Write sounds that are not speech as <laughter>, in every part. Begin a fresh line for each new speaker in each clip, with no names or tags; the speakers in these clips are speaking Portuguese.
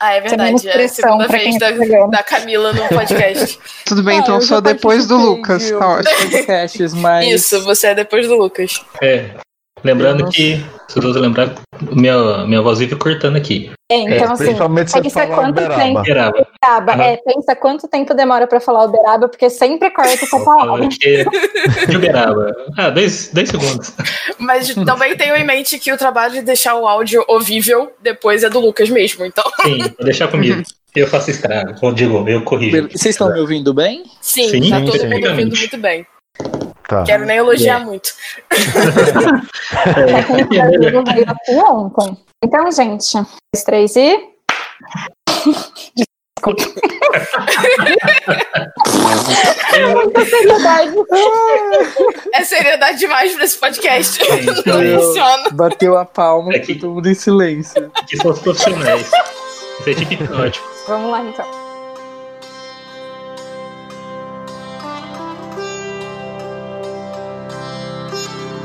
Ah, é verdade. É a segunda vez da, da, Camila no podcast. <laughs>
Tudo bem, então ah, eu sou depois do Lucas. Tá ótimo. <laughs>
Podcasts, mas...
Isso, você é depois do Lucas.
É. Lembrando que, se eu lembrar, minha, minha voz vive cortando aqui.
É, então é, assim,
principalmente você pensa quanto
Uberaba. tempo. Uberaba. Uberaba. É, pensa quanto tempo demora pra falar Uberaba, porque sempre corta essa palavra. <laughs>
De Uberaba. Ah, dois, dois segundos.
Mas também tenho em mente que o trabalho de deixar o áudio ouvível depois é do Lucas mesmo, então.
Sim, vou deixar comigo. Eu faço estrago, ou digo, eu corrijo.
Vocês estão me ouvindo bem?
Sim, Sim tá todo mundo ouvindo muito bem. Tá. Quero nem elogiar yeah. muito.
é. ontem. Então, gente, dois, três e. Desculpa.
é muita seriedade. É seriedade demais pra esse podcast. Não funciona.
Bateu a palma é que todo mundo em silêncio.
Que são os profissionais. Isso é tipo ótimo.
Vamos lá, então.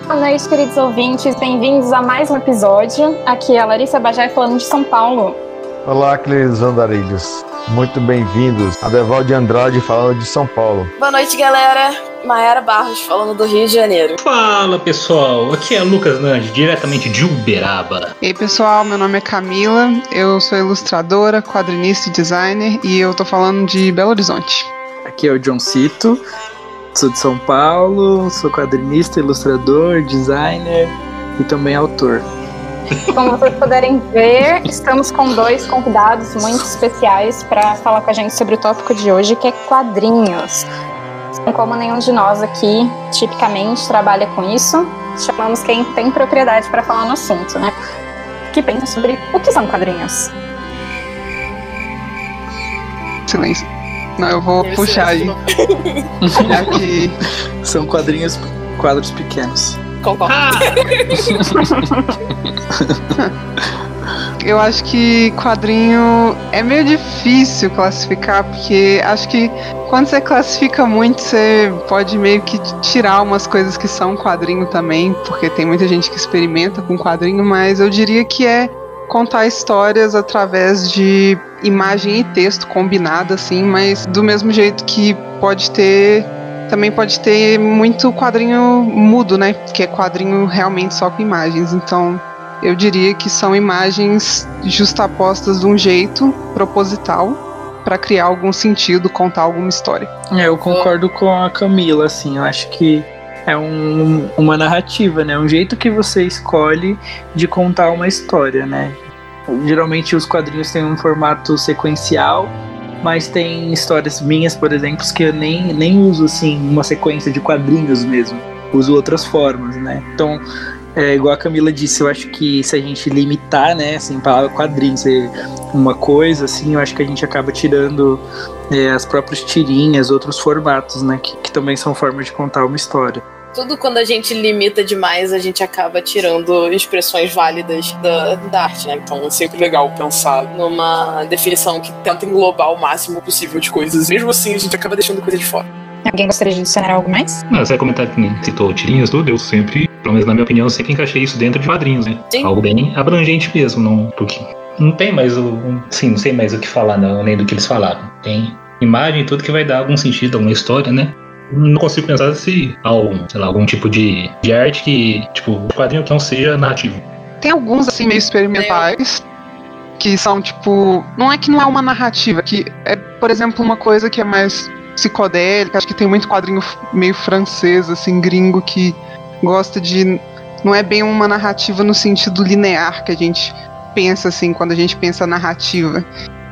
Boa noite, queridos ouvintes. Bem-vindos a mais um episódio. Aqui é a Larissa Bajai falando de São Paulo.
Olá, queridos andarilhos. Muito bem-vindos. A Deval de Andrade falando de São Paulo.
Boa noite, galera. Maera Barros falando do Rio de Janeiro.
Fala, pessoal. Aqui é Lucas Nandi, diretamente de Uberaba.
E aí, pessoal. Meu nome é Camila. Eu sou ilustradora, quadrinista e designer e eu tô falando de Belo Horizonte.
Aqui é o John Cito. Sou de São Paulo, sou quadrinista, ilustrador, designer e também autor.
Como vocês puderem ver, estamos com dois convidados muito especiais para falar com a gente sobre o tópico de hoje, que é quadrinhos. Como nenhum de nós aqui, tipicamente, trabalha com isso, chamamos quem tem propriedade para falar no assunto, né? Que pensa sobre o que são quadrinhos.
Silêncio. Não, eu vou Deve puxar aí. <laughs> Já que
são quadrinhos, quadros pequenos.
Concordo. Ah!
eu acho que quadrinho é meio difícil classificar, porque acho que quando você classifica muito, você pode meio que tirar umas coisas que são quadrinho também, porque tem muita gente que experimenta com quadrinho, mas eu diria que é contar histórias através de imagem e texto combinado, assim, mas do mesmo jeito que pode ter. Também pode ter muito quadrinho mudo, né? Que é quadrinho realmente só com imagens. Então, eu diria que são imagens justapostas de um jeito proposital para criar algum sentido, contar alguma história.
É, eu concordo com a Camila, assim, eu acho que é um, uma narrativa, né? Um jeito que você escolhe de contar uma história, né? Geralmente os quadrinhos têm um formato sequencial, mas tem histórias minhas, por exemplo, que eu nem, nem uso assim uma sequência de quadrinhos mesmo. Uso outras formas, né? Então, é, igual a Camila disse, eu acho que se a gente limitar, né, assim, palavra quadrinho ser uma coisa, assim, eu acho que a gente acaba tirando é, as próprias tirinhas, outros formatos, né, que, que também são formas de contar uma história
tudo quando a gente limita demais, a gente acaba tirando expressões válidas da, da arte, né? Então é sempre legal pensar numa definição que tenta englobar o máximo possível de coisas. Mesmo assim, a gente acaba deixando coisa de fora.
Alguém gostaria de adicionar algo mais?
Não, você comentar que citou tirinhas, tudo, eu sempre, pelo menos na minha opinião, eu sempre encaixei isso dentro de quadrinhos, né? Sim. Algo bem abrangente mesmo, não, porque não tem mais o. Sim, não sei mais o que falar, não, nem do que eles falaram. Tem imagem e tudo que vai dar algum sentido, alguma história, né? Não consigo pensar se há algum, sei lá, algum tipo de, de arte que, tipo, quadrinho que não seja narrativo.
Tem alguns, assim, meio experimentais, que são, tipo, não é que não é uma narrativa, que é, por exemplo, uma coisa que é mais psicodélica, acho que tem muito quadrinho meio francês, assim, gringo, que gosta de. Não é bem uma narrativa no sentido linear que a gente pensa, assim, quando a gente pensa narrativa.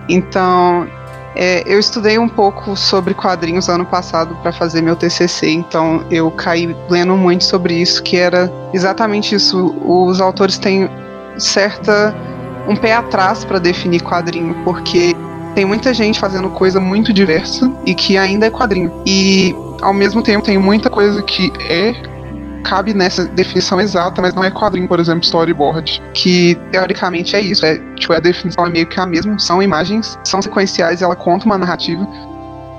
Então, é, eu estudei um pouco sobre quadrinhos ano passado para fazer meu TCC, então eu caí lendo muito sobre isso, que era exatamente isso. Os autores têm certa um pé atrás para definir quadrinho, porque tem muita gente fazendo coisa muito diversa e que ainda é quadrinho. E ao mesmo tempo tem muita coisa que é cabe nessa definição exata, mas não é quadrinho, por exemplo, storyboard, que teoricamente é isso, é, tipo, a definição é meio que a mesma, são imagens, são sequenciais, ela conta uma narrativa,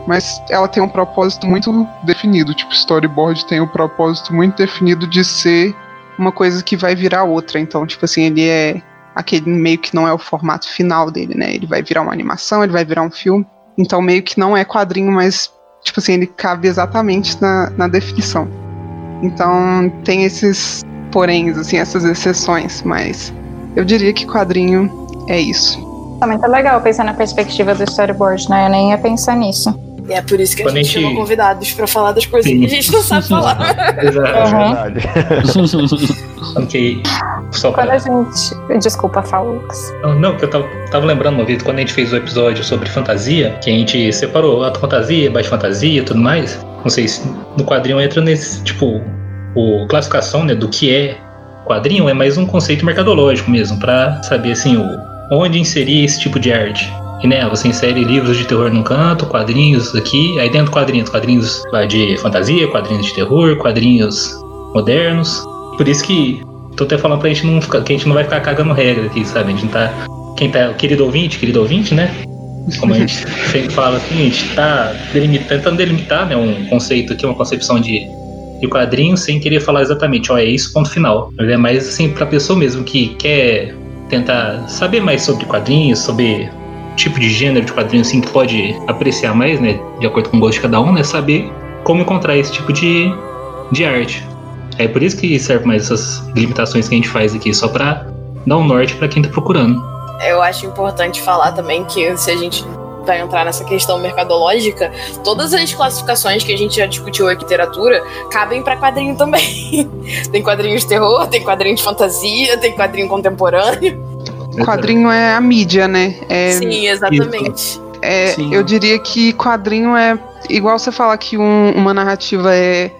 mas ela tem um propósito muito definido, tipo, storyboard tem um propósito muito definido de ser uma coisa que vai virar outra, então, tipo assim, ele é aquele meio que não é o formato final dele, né? Ele vai virar uma animação, ele vai virar um filme. Então meio que não é quadrinho, mas tipo assim, ele cabe exatamente na, na definição. Então tem esses poréns, assim, essas exceções, mas eu diria que quadrinho é isso.
Também tá legal pensar na perspectiva do storyboard, né? Eu nem ia pensar nisso.
E é por isso que a gente, gente chama convidados pra falar das coisas Sim. que a gente não sabe falar. <laughs>
Exato. Uhum. <laughs>
ok.
Só quando pra... a gente. Desculpa, fala, Lucas.
Não, que eu tava, tava lembrando uma vez, quando a gente fez o episódio sobre fantasia, que a gente separou alta fantasia, baixa fantasia e tudo mais. Não sei se no quadrinho entra nesse, tipo, o classificação né, do que é quadrinho é mais um conceito mercadológico mesmo, para saber assim o, onde inserir esse tipo de arte. E né, você insere livros de terror num canto, quadrinhos aqui, aí dentro quadrinhos, quadrinhos de fantasia, quadrinhos de terror, quadrinhos modernos. Por isso que tô até falando pra gente não ficar, que a gente não vai ficar cagando regra aqui, sabe? A gente tá. Quem tá. Querido ouvinte, querido ouvinte, né? Como a gente sempre fala assim, a gente tá delimitando, tentando delimitar né, um conceito aqui, uma concepção de, de quadrinho sem querer falar exatamente, ó, é isso, ponto final. Mas é mais assim pra pessoa mesmo que quer tentar saber mais sobre quadrinhos, sobre tipo de gênero de quadrinho assim que pode apreciar mais, né, de acordo com o gosto de cada um, né, saber como encontrar esse tipo de, de arte. É por isso que serve mais essas limitações que a gente faz aqui, só para dar um norte para quem tá procurando.
Eu acho importante falar também que se a gente vai entrar nessa questão mercadológica, todas as classificações que a gente já discutiu em literatura cabem para quadrinho também. <laughs> tem quadrinho de terror, tem quadrinho de fantasia, tem quadrinho contemporâneo.
Quadrinho é a mídia, né? É,
Sim, exatamente.
É, Sim. Eu diria que quadrinho é igual você falar que um, uma narrativa é,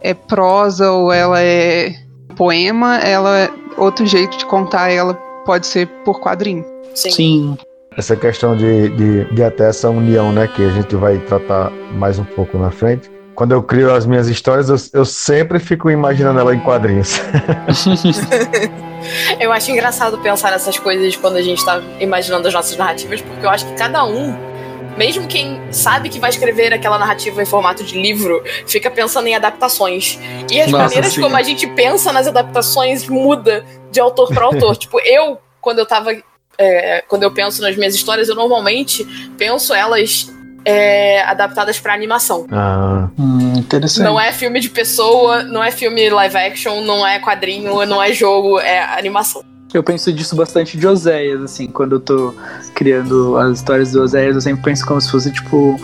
é prosa ou ela é poema, ela é outro jeito de contar ela pode ser por quadrinho.
Sim. Sim.
Essa questão de, de, de até essa união, né, que a gente vai tratar mais um pouco na frente. Quando eu crio as minhas histórias, eu, eu sempre fico imaginando ela em quadrinhos. <laughs>
eu acho engraçado pensar nessas coisas quando a gente está imaginando as nossas narrativas, porque eu acho que cada um, mesmo quem sabe que vai escrever aquela narrativa em formato de livro, fica pensando em adaptações. E as Nossa, maneiras sim. como a gente pensa nas adaptações muda de autor para autor. <laughs> tipo, eu, quando eu tava. É, quando eu penso nas minhas histórias, eu normalmente penso elas é, adaptadas para animação.
Ah,
hum, interessante.
Não é filme de pessoa, não é filme live action, não é quadrinho, não é jogo, é animação.
Eu penso disso bastante de Oséias, assim, quando eu tô criando as histórias do Oséias, eu sempre penso como se fosse, tipo,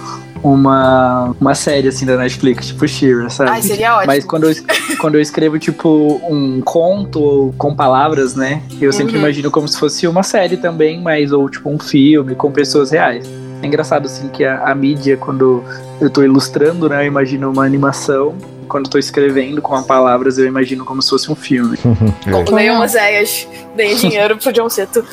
uma, uma série, assim, da Netflix, tipo Shira, sabe?
Ai, seria ótimo.
Mas quando eu, quando eu escrevo, tipo, um conto com palavras, né, eu sempre uhum. imagino como se fosse uma série também, mas, ou, tipo, um filme com pessoas reais. É engraçado, assim, que a, a mídia, quando eu tô ilustrando, né, eu imagino uma animação. Quando eu tô escrevendo com as palavras, eu imagino como se fosse um filme. <laughs>
é. Leiam Oséias, deem dinheiro pro John Seto. <laughs>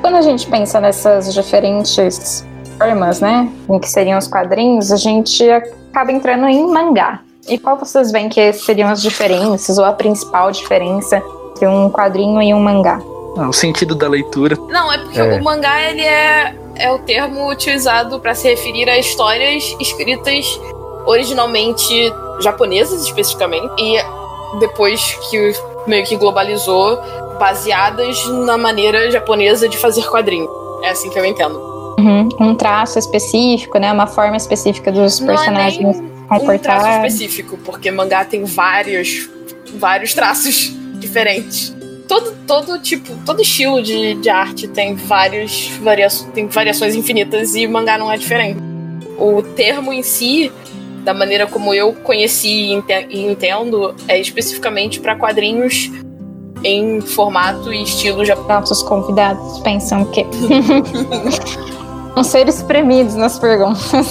Quando a gente pensa nessas diferentes formas, né, em que seriam os quadrinhos, a gente acaba entrando em mangá. E qual vocês veem que seriam as diferenças, ou a principal diferença entre um quadrinho e um mangá?
Ah, o sentido da leitura.
Não, é porque é. o mangá ele é, é o termo utilizado para se referir a histórias escritas originalmente japonesas especificamente e depois que meio que globalizou, baseadas na maneira japonesa de fazer quadrinho. É assim que eu entendo.
Uhum. Um traço específico, né? Uma forma específica dos Não personagens
é comportar. Um traço específico, porque mangá tem vários, vários traços <laughs> diferentes todo, todo tipo, todo estilo de, de arte tem vários varia tem variações infinitas e mangá não é diferente. O termo em si, da maneira como eu conheci e entendo, é especificamente para quadrinhos em formato e estilo japonês.
Nossos convidados pensam que vão ser espremidos nas perguntas. <laughs>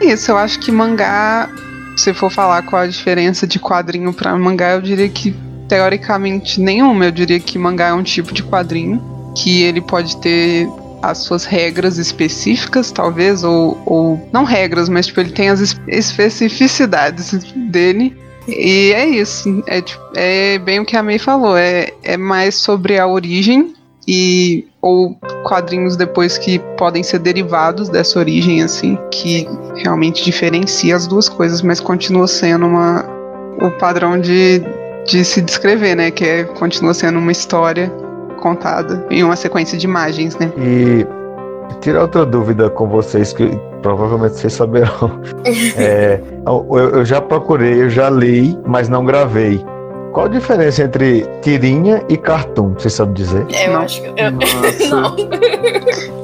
Isso, eu acho que mangá, se for falar qual a diferença de quadrinho para mangá, eu diria que teoricamente nenhuma. Eu diria que mangá é um tipo de quadrinho que ele pode ter as suas regras específicas, talvez, ou, ou não regras, mas tipo, ele tem as especificidades dele. E é isso. É, tipo, é bem o que a May falou. É, é mais sobre a origem e ou quadrinhos depois que podem ser derivados dessa origem assim, que realmente diferencia as duas coisas, mas continua sendo uma o padrão de de se descrever, né? Que é, continua sendo uma história contada em uma sequência de imagens, né?
E tirar outra dúvida com vocês, que provavelmente vocês saberão. <laughs> é, eu, eu já procurei, eu já li, mas não gravei. Qual a diferença entre tirinha e cartoon? Você sabe dizer?
Eu não. acho que. Eu... <laughs>
não.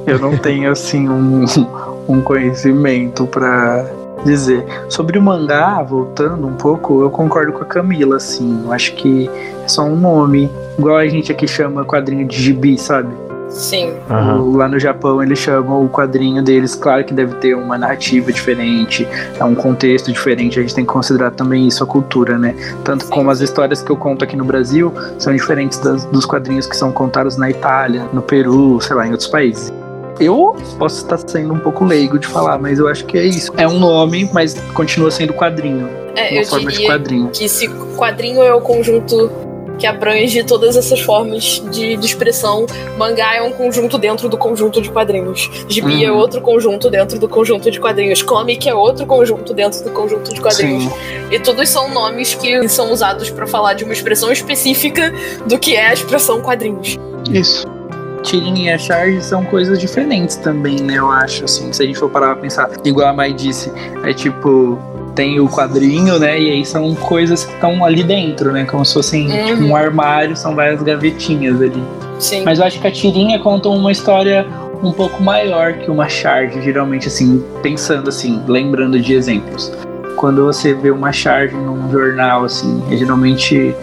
eu não tenho, assim, um, um conhecimento para dizer. Sobre o mangá, voltando um pouco, eu concordo com a Camila, assim. Eu acho que é só um nome. Igual a gente aqui chama quadrinho de gibi, sabe?
Sim.
Uhum. lá no Japão eles chamam o quadrinho deles, claro que deve ter uma narrativa diferente, é um contexto diferente, a gente tem que considerar também isso a cultura, né? Tanto Sim. como as histórias que eu conto aqui no Brasil são diferentes das, dos quadrinhos que são contados na Itália, no Peru, sei lá, em outros países. Eu posso estar sendo um pouco leigo de falar, mas eu acho que é isso. É um nome, mas continua sendo quadrinho.
É, uma eu forma de quadrinho. Que se quadrinho é o conjunto que abrange todas essas formas de, de, expressão. Mangá é um conjunto dentro do conjunto de quadrinhos. Gibi é uhum. é outro conjunto dentro do conjunto de quadrinhos. Comic é outro conjunto dentro do conjunto de quadrinhos. Sim. E todos são nomes que são usados para falar de uma expressão específica do que é a expressão quadrinhos.
Isso
tirinha e a charge são coisas diferentes também, né? Eu acho, assim, se a gente for parar pra pensar, igual a Mai disse, é tipo, tem o quadrinho, né? E aí são coisas que estão ali dentro, né? Como se fossem uhum. tipo, um armário, são várias gavetinhas ali.
Sim.
Mas eu acho que a tirinha conta uma história um pouco maior que uma charge, geralmente, assim, pensando assim, lembrando de exemplos. Quando você vê uma charge num jornal, assim, é geralmente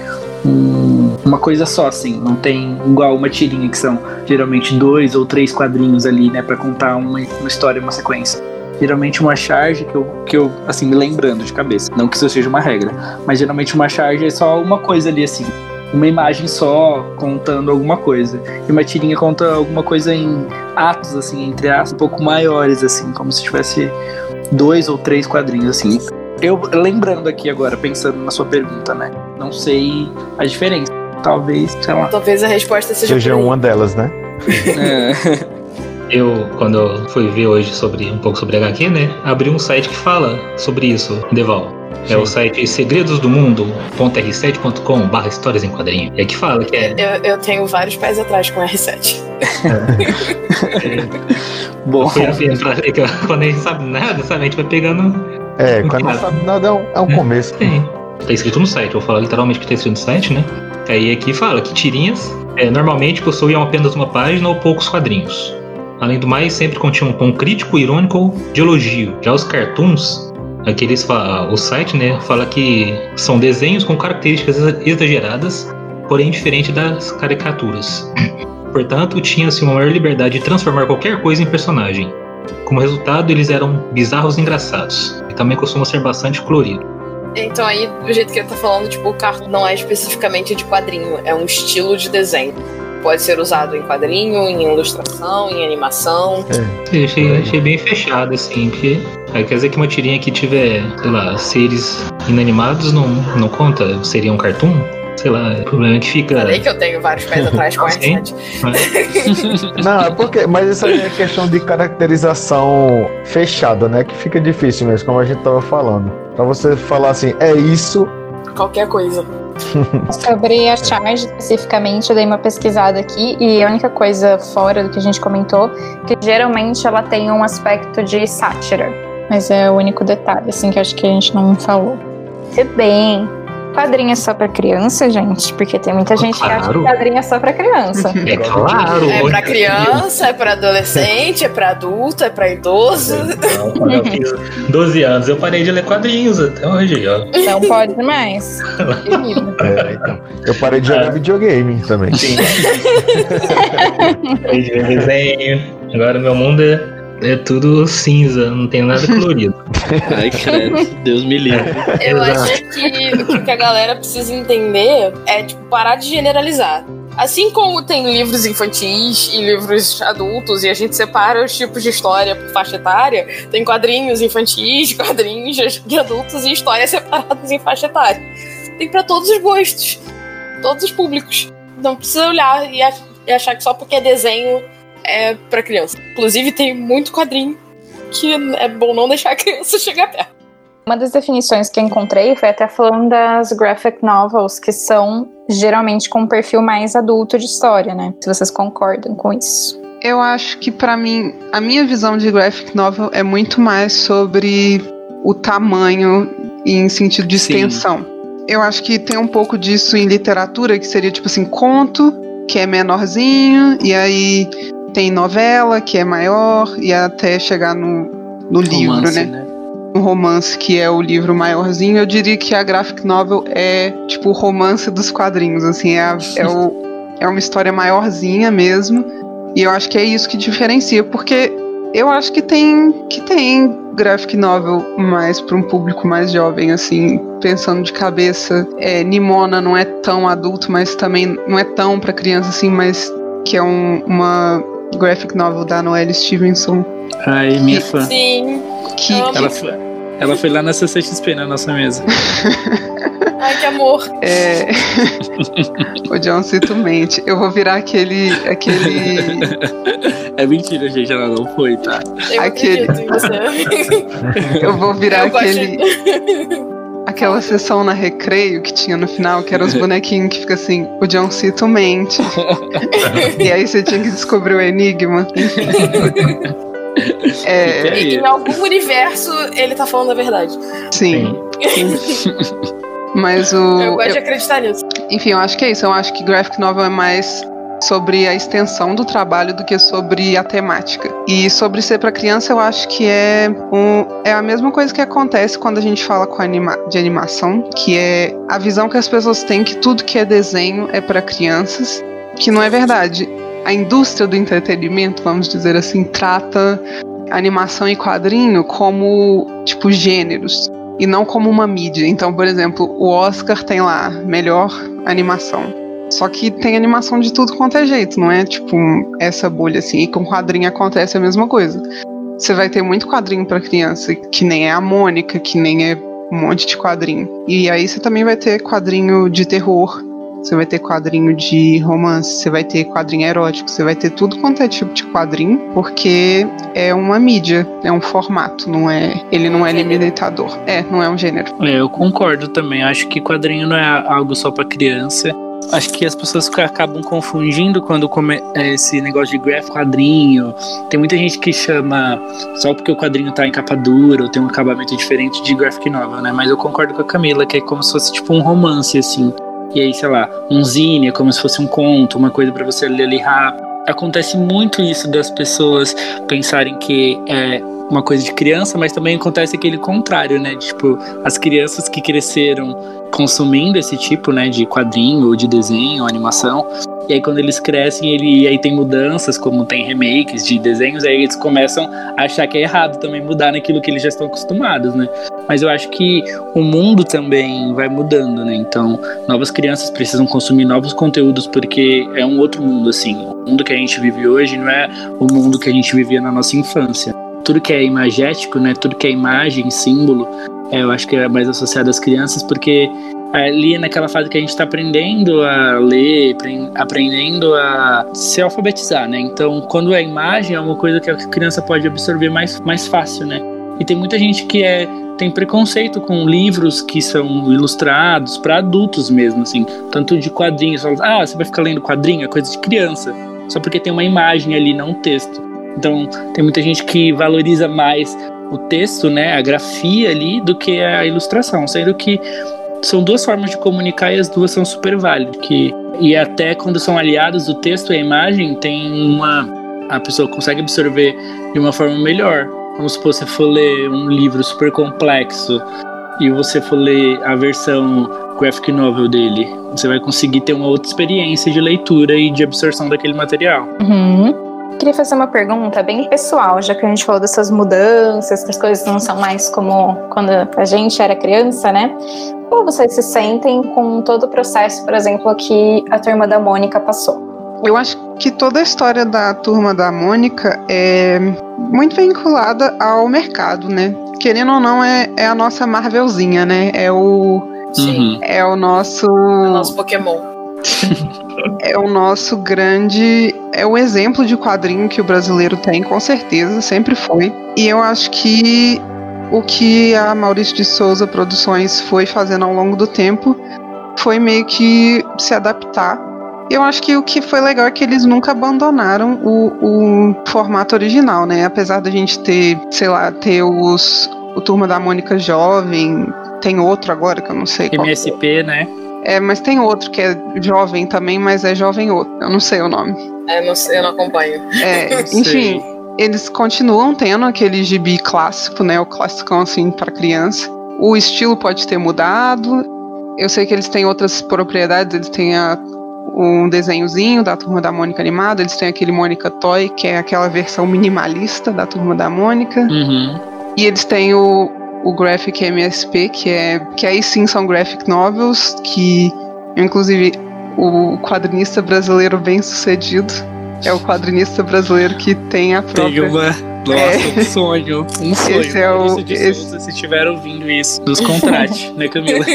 um, uma coisa só, assim. Não tem igual uma tirinha que são geralmente dois ou três quadrinhos ali, né, para contar uma, uma história, uma sequência. Geralmente uma charge que eu, que eu, assim, me lembrando de cabeça. Não que isso seja uma regra, mas geralmente uma charge é só uma coisa ali, assim. Uma imagem só contando alguma coisa. E uma tirinha conta alguma coisa em atos, assim, entre aspas, um pouco maiores, assim, como se tivesse dois ou três quadrinhos, assim. Eu lembrando aqui agora, pensando na sua pergunta, né? Não sei a diferença. Talvez, sei lá.
Talvez a resposta seja.
Seja uma delas, né?
é. <laughs> Eu, quando eu fui ver hoje sobre um pouco sobre HQ, né? Abri um site que fala sobre isso, Deval. É o site segredosdomundo.r7.com barra histórias em quadrinho. É que fala que é.
Eu, eu tenho vários pés atrás com R7.
É. <laughs> Bom. Quando a gente sabe nada, sabe? A gente vai pegando
é, quando não sabe nada é um, é um é, começo.
Sim. Tá escrito no site, vou falar literalmente o que tá escrito no site, né? Aí aqui fala que tirinhas é, normalmente possuíam apenas uma página ou poucos quadrinhos. Além do mais, sempre continham um tom crítico, irônico de elogio. Já os cartoons, aqueles o site, né, fala que são desenhos com características exageradas, porém diferente das caricaturas. <clears throat> Portanto, tinha-se uma maior liberdade de transformar qualquer coisa em personagem. Como resultado, eles eram bizarros e engraçados, e também costumam ser bastante coloridos.
Então aí, do jeito que ele tá falando, tipo, o carro não é especificamente de quadrinho, é um estilo de desenho. Pode ser usado em quadrinho, em ilustração, em animação.
É. Eu achei, achei bem fechado, assim, porque é, quer dizer que uma tirinha que tiver, sei lá, seres inanimados não, não conta? Seria um cartoon? sei lá, o problema é que fica.
Falei que eu tenho vários pés atrás <laughs> com R7. <laughs>
Não, é porque. Mas isso aí é questão de caracterização fechada, né? Que fica difícil mesmo, como a gente tava falando. Pra você falar assim, é isso.
Qualquer coisa. <laughs>
Sobre a charge especificamente, eu dei uma pesquisada aqui e a única coisa fora do que a gente comentou, que geralmente ela tem um aspecto de sátira. Mas é o único detalhe, assim, que acho que a gente não falou. Se bem Quadrinho é só pra criança, gente? Porque tem muita gente claro. que acha que quadrinho é só pra criança. <laughs>
É claro.
É pra criança, é pra adolescente, é pra adulto, é pra idoso.
Não, eu fiz 12 anos, eu parei de ler quadrinhos até hoje, ó.
Não pode mais. <laughs>
é, então. Eu parei de jogar ah. videogame também. Sim. <laughs>
parei de ver desenho. Agora meu mundo é é tudo cinza, não tem nada colorido. <laughs>
Ai, credo. Deus me livre.
Eu acho que o que a galera precisa entender é, tipo, parar de generalizar. Assim como tem livros infantis e livros adultos, e a gente separa os tipos de história por faixa etária, tem quadrinhos infantis, <laughs> quadrinhos de adultos e histórias separadas em faixa etária. Tem para todos os gostos, todos os públicos. Não precisa olhar e achar que só porque é desenho é para criança. Inclusive, tem muito quadrinho que é bom não deixar a criança <laughs> chegar perto.
Uma das definições que eu encontrei foi até falando das graphic novels, que são geralmente com um perfil mais adulto de história, né? Se vocês concordam com isso.
Eu acho que para mim, a minha visão de graphic novel é muito mais sobre o tamanho em sentido de extensão. Sim. Eu acho que tem um pouco disso em literatura, que seria tipo assim, conto, que é menorzinho, e aí tem novela, que é maior, e até chegar no, no livro, né? né? Um romance, que é o livro maiorzinho, eu diria que a graphic novel é tipo o romance dos quadrinhos, assim, é, a, é, o, é uma história maiorzinha mesmo. E eu acho que é isso que diferencia, porque eu acho que tem que tem graphic novel mais para um público mais jovem, assim, pensando de cabeça. É, Nimona não é tão adulto, mas também não é tão para criança assim, mas que é um, uma graphic novel da Noelle Stevenson.
Ai, minha fã.
Sim.
Que, ela, foi, ela foi lá na CCXP na nossa mesa. <laughs>
Ai, que amor.
É... <laughs> o John Cito mente. Eu vou virar aquele. aquele. <laughs>
É mentira, gente. Ela não foi, tá?
Eu aquele... em você.
Eu vou virar Eu aquele. Aquela sessão na recreio que tinha no final, que eram os <laughs> bonequinhos que fica assim, o John Cito mente. <laughs> e aí você tinha que descobrir o enigma. <laughs>
É... E em algum universo ele tá falando a verdade.
Sim. Sim. Mas o.
Eu gosto eu, de acreditar nisso.
Enfim, eu acho que é isso. Eu acho que graphic novel é mais sobre a extensão do trabalho do que sobre a temática. E sobre ser para criança, eu acho que é, um, é a mesma coisa que acontece quando a gente fala com anima, de animação, que é a visão que as pessoas têm que tudo que é desenho é para crianças, que não é verdade. A indústria do entretenimento, vamos dizer assim, trata animação e quadrinho como tipo gêneros e não como uma mídia. Então, por exemplo, o Oscar tem lá melhor animação. Só que tem animação de tudo quanto é jeito, não é tipo essa bolha assim. E com quadrinho acontece a mesma coisa. Você vai ter muito quadrinho para criança, que nem é a Mônica, que nem é um monte de quadrinho. E aí você também vai ter quadrinho de terror, você vai ter quadrinho de romance, você vai ter quadrinho erótico, você vai ter tudo quanto é tipo de quadrinho, porque é uma mídia, é um formato, não é, ele não é limitador. É, não é um gênero.
É, eu concordo também. Acho que quadrinho não é algo só para criança. Acho que as pessoas acabam confundindo quando come é, esse negócio de graph quadrinho. Tem muita gente que chama só porque o quadrinho tá em capa dura ou tem um acabamento diferente de graphic novel, né? Mas eu concordo com a Camila que é como se fosse tipo um romance assim. E aí, sei lá, um zine é como se fosse um conto, uma coisa para você ler ali rápido. Acontece muito isso das pessoas pensarem que é uma coisa de criança, mas também acontece aquele contrário, né? Tipo, as crianças que cresceram consumindo esse tipo, né, de quadrinho, ou de desenho, ou animação, e aí quando eles crescem, ele, aí tem mudanças, como tem remakes de desenhos, aí eles começam a achar que é errado também mudar naquilo que eles já estão acostumados, né? Mas eu acho que o mundo também vai mudando, né? Então, novas crianças precisam consumir novos conteúdos porque é um outro mundo, assim. O mundo que a gente vive hoje não é o mundo que a gente vivia na nossa infância. Tudo que é imagético, né? Tudo que é imagem, símbolo, é, eu acho que é mais associado às crianças, porque ali naquela fase que a gente está aprendendo a ler, aprendendo a se alfabetizar, né? Então, quando é imagem, é uma coisa que a criança pode absorver mais, mais fácil, né? E tem muita gente que é tem preconceito com livros que são ilustrados para adultos mesmo, assim, tanto de quadrinhos. Ah, você vai ficar lendo quadrinho, é coisa de criança, só porque tem uma imagem ali, não um texto. Então, tem muita gente que valoriza mais o texto, né, a grafia ali, do que a ilustração, sendo que são duas formas de comunicar e as duas são super válidas. Que, e até quando são aliados o texto e a imagem, tem uma. A pessoa consegue absorver de uma forma melhor. Como se você for ler um livro super complexo e você for ler a versão graphic novel dele, você vai conseguir ter uma outra experiência de leitura e de absorção daquele material.
Uhum. Queria fazer uma pergunta bem pessoal, já que a gente falou dessas mudanças, que as coisas não são mais como quando a gente era criança, né? Como vocês se sentem com todo o processo, por exemplo, que a turma da Mônica passou?
Eu acho que toda a história da turma da Mônica é muito vinculada ao mercado, né? Querendo ou não, é, é a nossa Marvelzinha, né? É o.
Sim.
É o nosso.
É o nosso Pokémon. <laughs>
é o nosso grande. É o exemplo de quadrinho que o brasileiro tem, com certeza, sempre foi. E eu acho que o que a Maurício de Souza Produções foi fazendo ao longo do tempo foi meio que se adaptar. Eu acho que o que foi legal é que eles nunca abandonaram o, o formato original, né? Apesar da gente ter, sei lá, ter os o Turma da Mônica Jovem, tem outro agora que eu não sei qual.
MSP, né?
É, mas tem outro que é jovem também, mas é jovem outro. Eu não sei o nome.
É, não sei, eu não acompanho.
É, <laughs> enfim, eles continuam tendo aquele gibi clássico, né? O classicão assim para criança. O estilo pode ter mudado. Eu sei que eles têm outras propriedades, eles têm a, um desenhozinho da Turma da Mônica animado, eles têm aquele Mônica Toy, que é aquela versão minimalista da Turma da Mônica.
Uhum.
E eles têm o, o Graphic MSP, que é que aí sim são graphic novels, que inclusive o quadrinista brasileiro bem sucedido é o quadrinista brasileiro que tem a própria.
Tem uma. Nossa, é. um sonho. Um sonho.
Esse é o. Esse...
se estiver ouvindo isso, nos contrate, <laughs> né, Camila?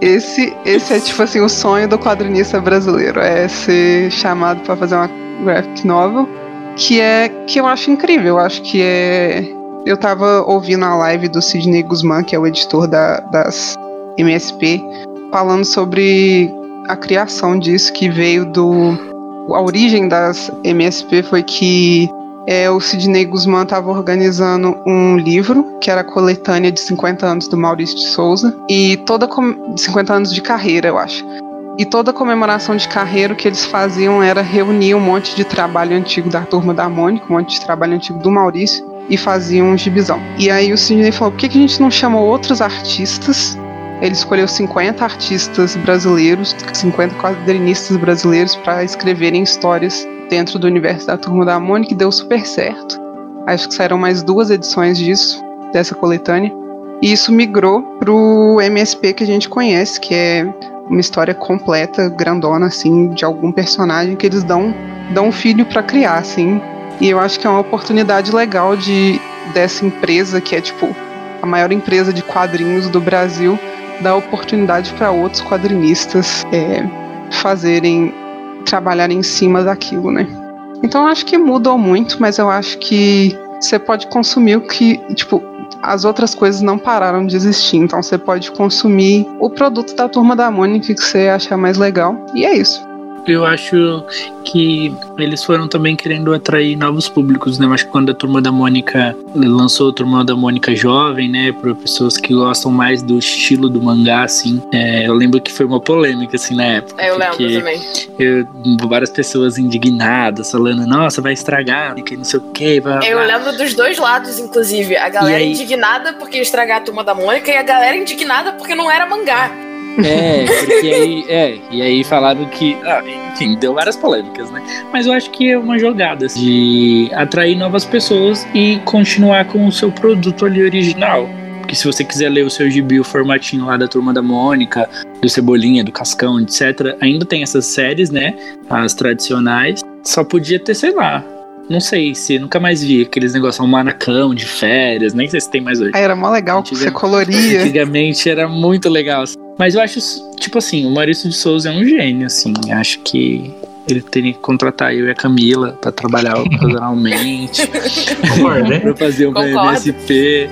Esse, esse é tipo assim, o sonho do quadrinista brasileiro. É ser chamado para fazer uma graphic novel. Que é. que eu acho incrível. Eu acho que é. Eu tava ouvindo a live do Sidney Guzman, que é o editor da, das MSP, falando sobre a criação disso, que veio do a origem das MSP foi que é, o Sidney Guzman estava organizando um livro, que era a coletânea de 50 anos do Maurício de Souza, e toda 50 anos de carreira, eu acho. E toda comemoração de carreira o que eles faziam era reunir um monte de trabalho antigo da turma da Mônica, um monte de trabalho antigo do Maurício, e faziam um gibizão. E aí o Sidney falou: por que, que a gente não chama outros artistas ele escolheu 50 artistas brasileiros, 50 quadrinistas brasileiros para escreverem histórias dentro do universo da Turma da Mônica deu super certo. Acho que saíram mais duas edições disso, dessa coletânea. E isso migrou pro MSP que a gente conhece, que é uma história completa, grandona, assim, de algum personagem que eles dão, dão um filho para criar, assim. E eu acho que é uma oportunidade legal de dessa empresa, que é tipo a maior empresa de quadrinhos do Brasil, dar oportunidade para outros quadrinistas é, fazerem, trabalhar em cima daquilo, né? Então acho que mudou muito, mas eu acho que você pode consumir o que, tipo, as outras coisas não pararam de existir. Então você pode consumir o produto da turma da Mônica que você achar mais legal. E é isso.
Eu acho que eles foram também querendo atrair novos públicos, né? Eu acho que quando a Turma da Mônica lançou a Turma da Mônica Jovem, né? Para pessoas que gostam mais do estilo do mangá, assim. É, eu lembro que foi uma polêmica, assim, na época.
É, eu lembro também.
Eu, várias pessoas indignadas, falando, nossa, vai estragar, que não sei o quê. Blá, blá.
Eu lembro dos dois lados, inclusive. A galera aí... indignada porque ia estragar a Turma da Mônica e a galera indignada porque não era mangá.
É, porque aí, é, e aí falaram que, ah, enfim, deu várias polêmicas, né? Mas eu acho que é uma jogada assim, de atrair novas pessoas e continuar com o seu produto ali original. Porque se você quiser ler o seu gibi, o formatinho lá da Turma da Mônica, do Cebolinha, do Cascão, etc., ainda tem essas séries, né? As tradicionais. Só podia ter, sei lá, não sei se nunca mais vi aqueles negócios, um manacão de férias, nem sei se tem mais hoje.
Ah, era mó legal que você coloria.
Antigamente era muito legal. Mas eu acho, tipo assim, o Maurício de Souza é um gênio, assim. Acho que ele teria que contratar eu e a Camila para trabalhar <laughs> ocasionalmente.
Concordo, né?
pra fazer o MSP.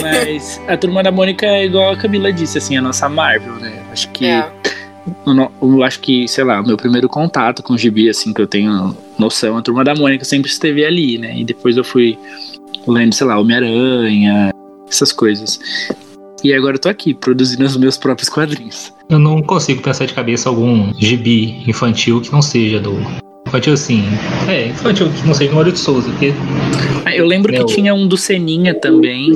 Mas a turma da Mônica é igual a Camila disse, assim, a nossa Marvel, né? Acho que. É. Eu, eu acho que, sei lá, o meu primeiro contato com o gibi, assim, que eu tenho noção, a turma da Mônica sempre esteve ali, né? E depois eu fui lendo, sei lá, Homem-Aranha, essas coisas. E agora eu tô aqui, produzindo os meus próprios quadrinhos.
Eu não consigo pensar de cabeça algum gibi infantil que não seja do. Infantil assim. É, infantil que não seja do Maurício Souza. Porque...
Ah, eu lembro que tinha um do Seninha também.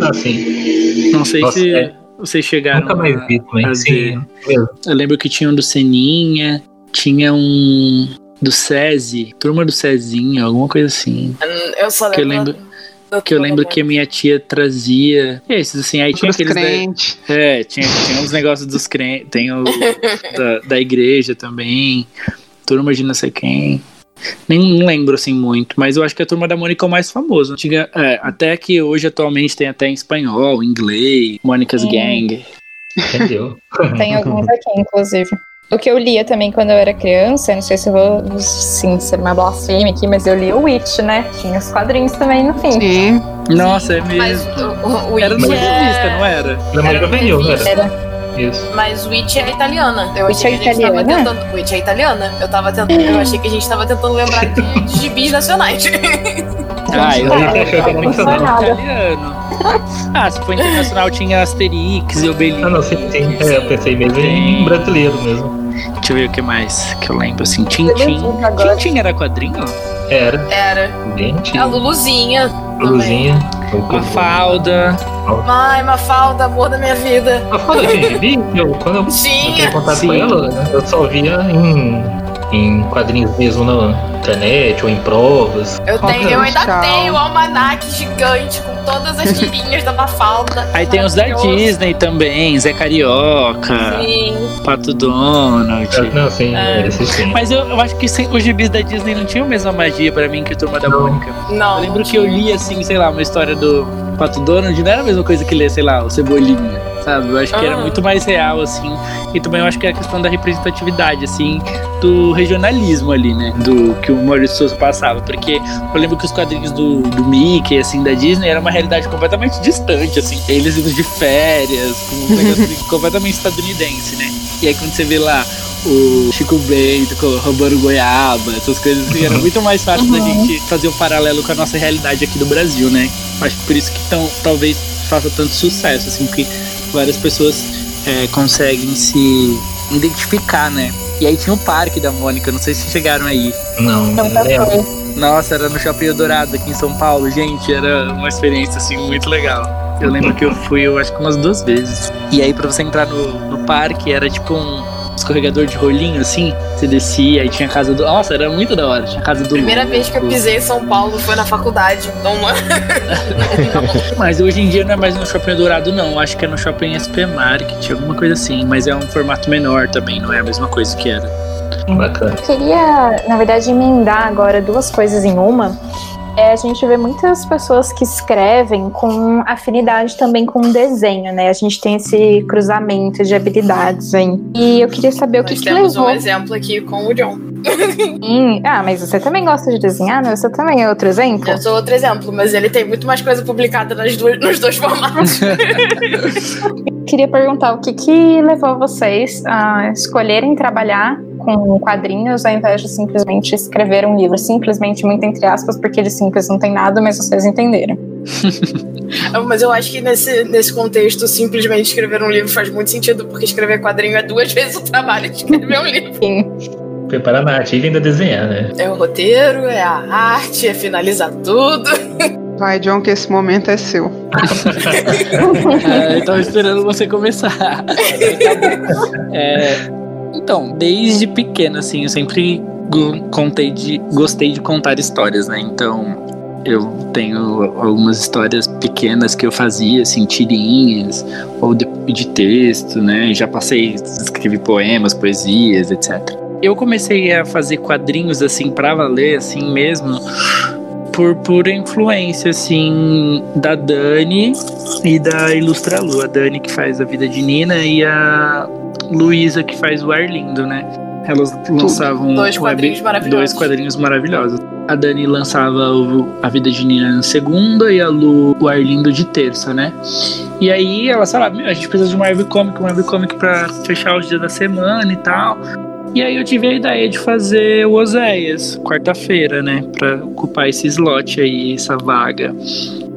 Ah, sim.
Não sei Nossa, se é. vocês chegaram.
Nunca mais vi também. Sim.
Eu lembro que tinha um do Seninha. Tinha um do SESI, turma do Cezinho, alguma coisa assim.
Eu só lembro.
Que eu lembro que eu lembro que a minha tia trazia esses, assim, aí tinha aqueles.
Crentes.
Da, é, tinha, tinha uns negócios dos crentes, tem o <laughs> da, da igreja também, turma de não sei quem. Nem lembro assim muito, mas eu acho que a turma da Mônica é o mais famoso. Antiga, é, até que hoje atualmente tem até em espanhol, inglês, Mônica's Gang.
Entendeu?
Tem alguns aqui, inclusive. O que eu lia também quando eu era criança, não sei se eu vou sim, ser uma blasfêmia aqui, mas eu lia o Witch, né? Tinha os quadrinhos também no fim.
Sim.
Nossa, é
Mas
mesmo.
o, o, o
Era
Witch
numa
é...
revista, não era?
Era
Era
juvenil, era?
Era.
Isso.
Mas Witch é italiana. Eu
Witch
achei
é
que a gente tava
italiana?
tentando. Witch é italiana. Eu tava tentando. Eu achei que a gente tava tentando lembrar de, <laughs> de gibis nacionais. <laughs>
Ah, eu italiano. Ah, se for internacional tinha Asterix e Obelix.
Ah, não, sim, sim. É, eu pensei mesmo em brasileiro mesmo.
Deixa eu ver o que mais que eu lembro, assim.
Agora.
Tintin era quadrinho?
Era,
Era.
bem
A. Luluzinha. também.
Luzinha.
Mafalda.
Ai, Mafalda, amor da minha vida.
A foda tinha gibi? Eu, quando eu
Tinha.
entrei em contato
Sim.
com ela, eu só via em, em quadrinhos mesmo na internet ou em provas.
Eu, tenho, eu ainda
Tchau.
tenho o almanaque gigante com todas as <laughs> tirinhas da Mafalda.
Aí tem os da. Disney também, Zé Carioca,
Sim.
Pato Donald.
Não, sim,
É.
esses sim.
Mas eu, eu acho que sem- os gibis da Disney não tinham a mesma magia pra mim que a Turma da
Não.
Mônica.
Não.
Eu lembro que eu li, assim, sei lá, uma história do Pato Donald, não era a mesma coisa que ler, sei lá, o Cebolinha, sabe? Eu acho que era
Ah.
muito mais real, assim. E também eu acho que é a questão da representatividade, assim, do regionalismo ali, né? Do que o Maurício Souza passava. Porque eu lembro que os quadrinhos do, do Mickey, assim, da Disney, era uma realidade completamente distante, assim. Eles indo de férias, com um negócio assim, <laughs> completamente estadunidense, né? E aí quando você vê lá o Chico Bento roubando goiaba, essas coisas assim, era muito mais fácil da gente fazer um paralelo com a nossa realidade aqui do Brasil, né? Acho que por isso que tão, talvez faça tanto sucesso, assim, porque várias pessoas é, conseguem se identificar, né? E aí tinha o Parque da Mônica, não sei se chegaram aí.
Não, não lembro.
foi.
Nossa, era no Shopping Eldorado aqui em São Paulo, gente, era uma experiência assim muito legal. Eu lembro que eu fui, eu acho que umas duas vezes. E aí pra você entrar no, no parque era tipo um escorregador de rolinho assim, você descia e tinha a casa do. Nossa, era muito da hora, tinha a casa do.
Primeira vez que eu pisei em São Paulo foi na faculdade. Então, mano. <laughs>
Mas hoje em dia não é mais no Shopping Eldorado, não. Acho que é no Shopping SP Market, alguma coisa assim. Mas é um formato menor também, não é a mesma coisa que era.
Bacana.
Eu queria, na verdade, emendar agora duas coisas em uma. É, a gente vê muitas pessoas que escrevem com afinidade também com o desenho, né? A gente tem esse cruzamento de habilidades aí. E eu queria saber o que,
Nós
que
temos
levou.
um exemplo aqui com o John.
Sim. Ah, mas você também gosta de desenhar, né? Você também é outro exemplo?
Eu sou outro exemplo, mas ele tem muito mais coisa publicada nas duas, nos dois formatos. <laughs>
Queria perguntar o que, que levou vocês a escolherem trabalhar com quadrinhos ao invés de simplesmente escrever um livro. Simplesmente, muito entre aspas, porque de simples não tem nada, mas vocês entenderam. <laughs>
mas eu acho que nesse, nesse contexto, simplesmente escrever um livro faz muito sentido, porque escrever quadrinho é duas <laughs> vezes o trabalho de escrever um livro.
Sim.
Preparar a narrativa e ainda desenhar, né?
É o roteiro, é a arte, é finalizar tudo.
Vai, John, que esse momento é seu. <laughs>
É, eu tava esperando você começar. Tá. É, então, desde pequeno, assim, eu sempre contei de, gostei de contar histórias, né? Então, eu tenho algumas histórias pequenas que eu fazia, assim, tirinhas, ou de, de texto, né? Já passei, escrevi poemas, poesias, etc. Eu comecei a fazer quadrinhos, assim, pra valer, assim mesmo, por pura influência, assim, da Dani e da Ilustra Lu. A Dani que faz a vida de Nina e a Luísa que faz o Arlindo, né? Elas lançavam
Dois
web-
quadrinhos maravilhosos.
dois quadrinhos maravilhosos. A Dani lançava o- a vida de Nina na segunda e a Lu o Arlindo de terça, né? E aí ela falava, meu, a gente precisa de uma webcomic, uma webcomic pra fechar os dias da semana e tal. E aí eu tive a ideia de fazer o Oséias, quarta-feira, né? Pra ocupar esse slot aí, essa vaga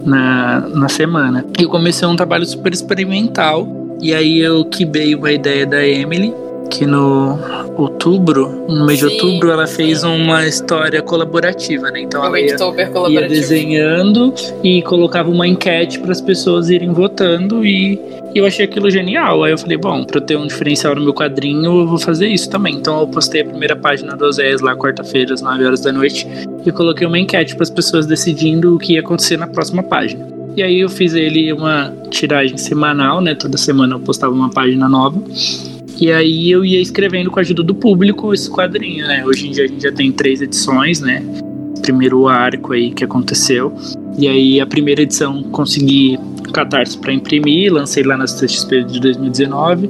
na, na semana. E eu comecei um trabalho super experimental. E aí eu quibei uma ideia da Emily, que no outubro, no mês de
Sim.
outubro, ela fez uma história colaborativa, né? Então ela ia ia desenhando e colocava uma enquete para as pessoas irem votando e eu achei aquilo genial. Aí eu falei, bom, para eu ter um diferencial no meu quadrinho, eu vou fazer isso também. Então eu postei a primeira página do Oséias lá quarta-feira às 9 horas da noite e coloquei uma enquete para as pessoas decidindo o que ia acontecer na próxima página. E aí eu fiz ele uma tiragem semanal, né? Toda semana eu postava uma página nova. E aí eu ia escrevendo com a ajuda do público esse quadrinho, né? Hoje em dia a gente já tem três edições, né? Primeiro arco aí que aconteceu. E aí a primeira edição consegui catarse para imprimir, lancei lá na CXP de 2019.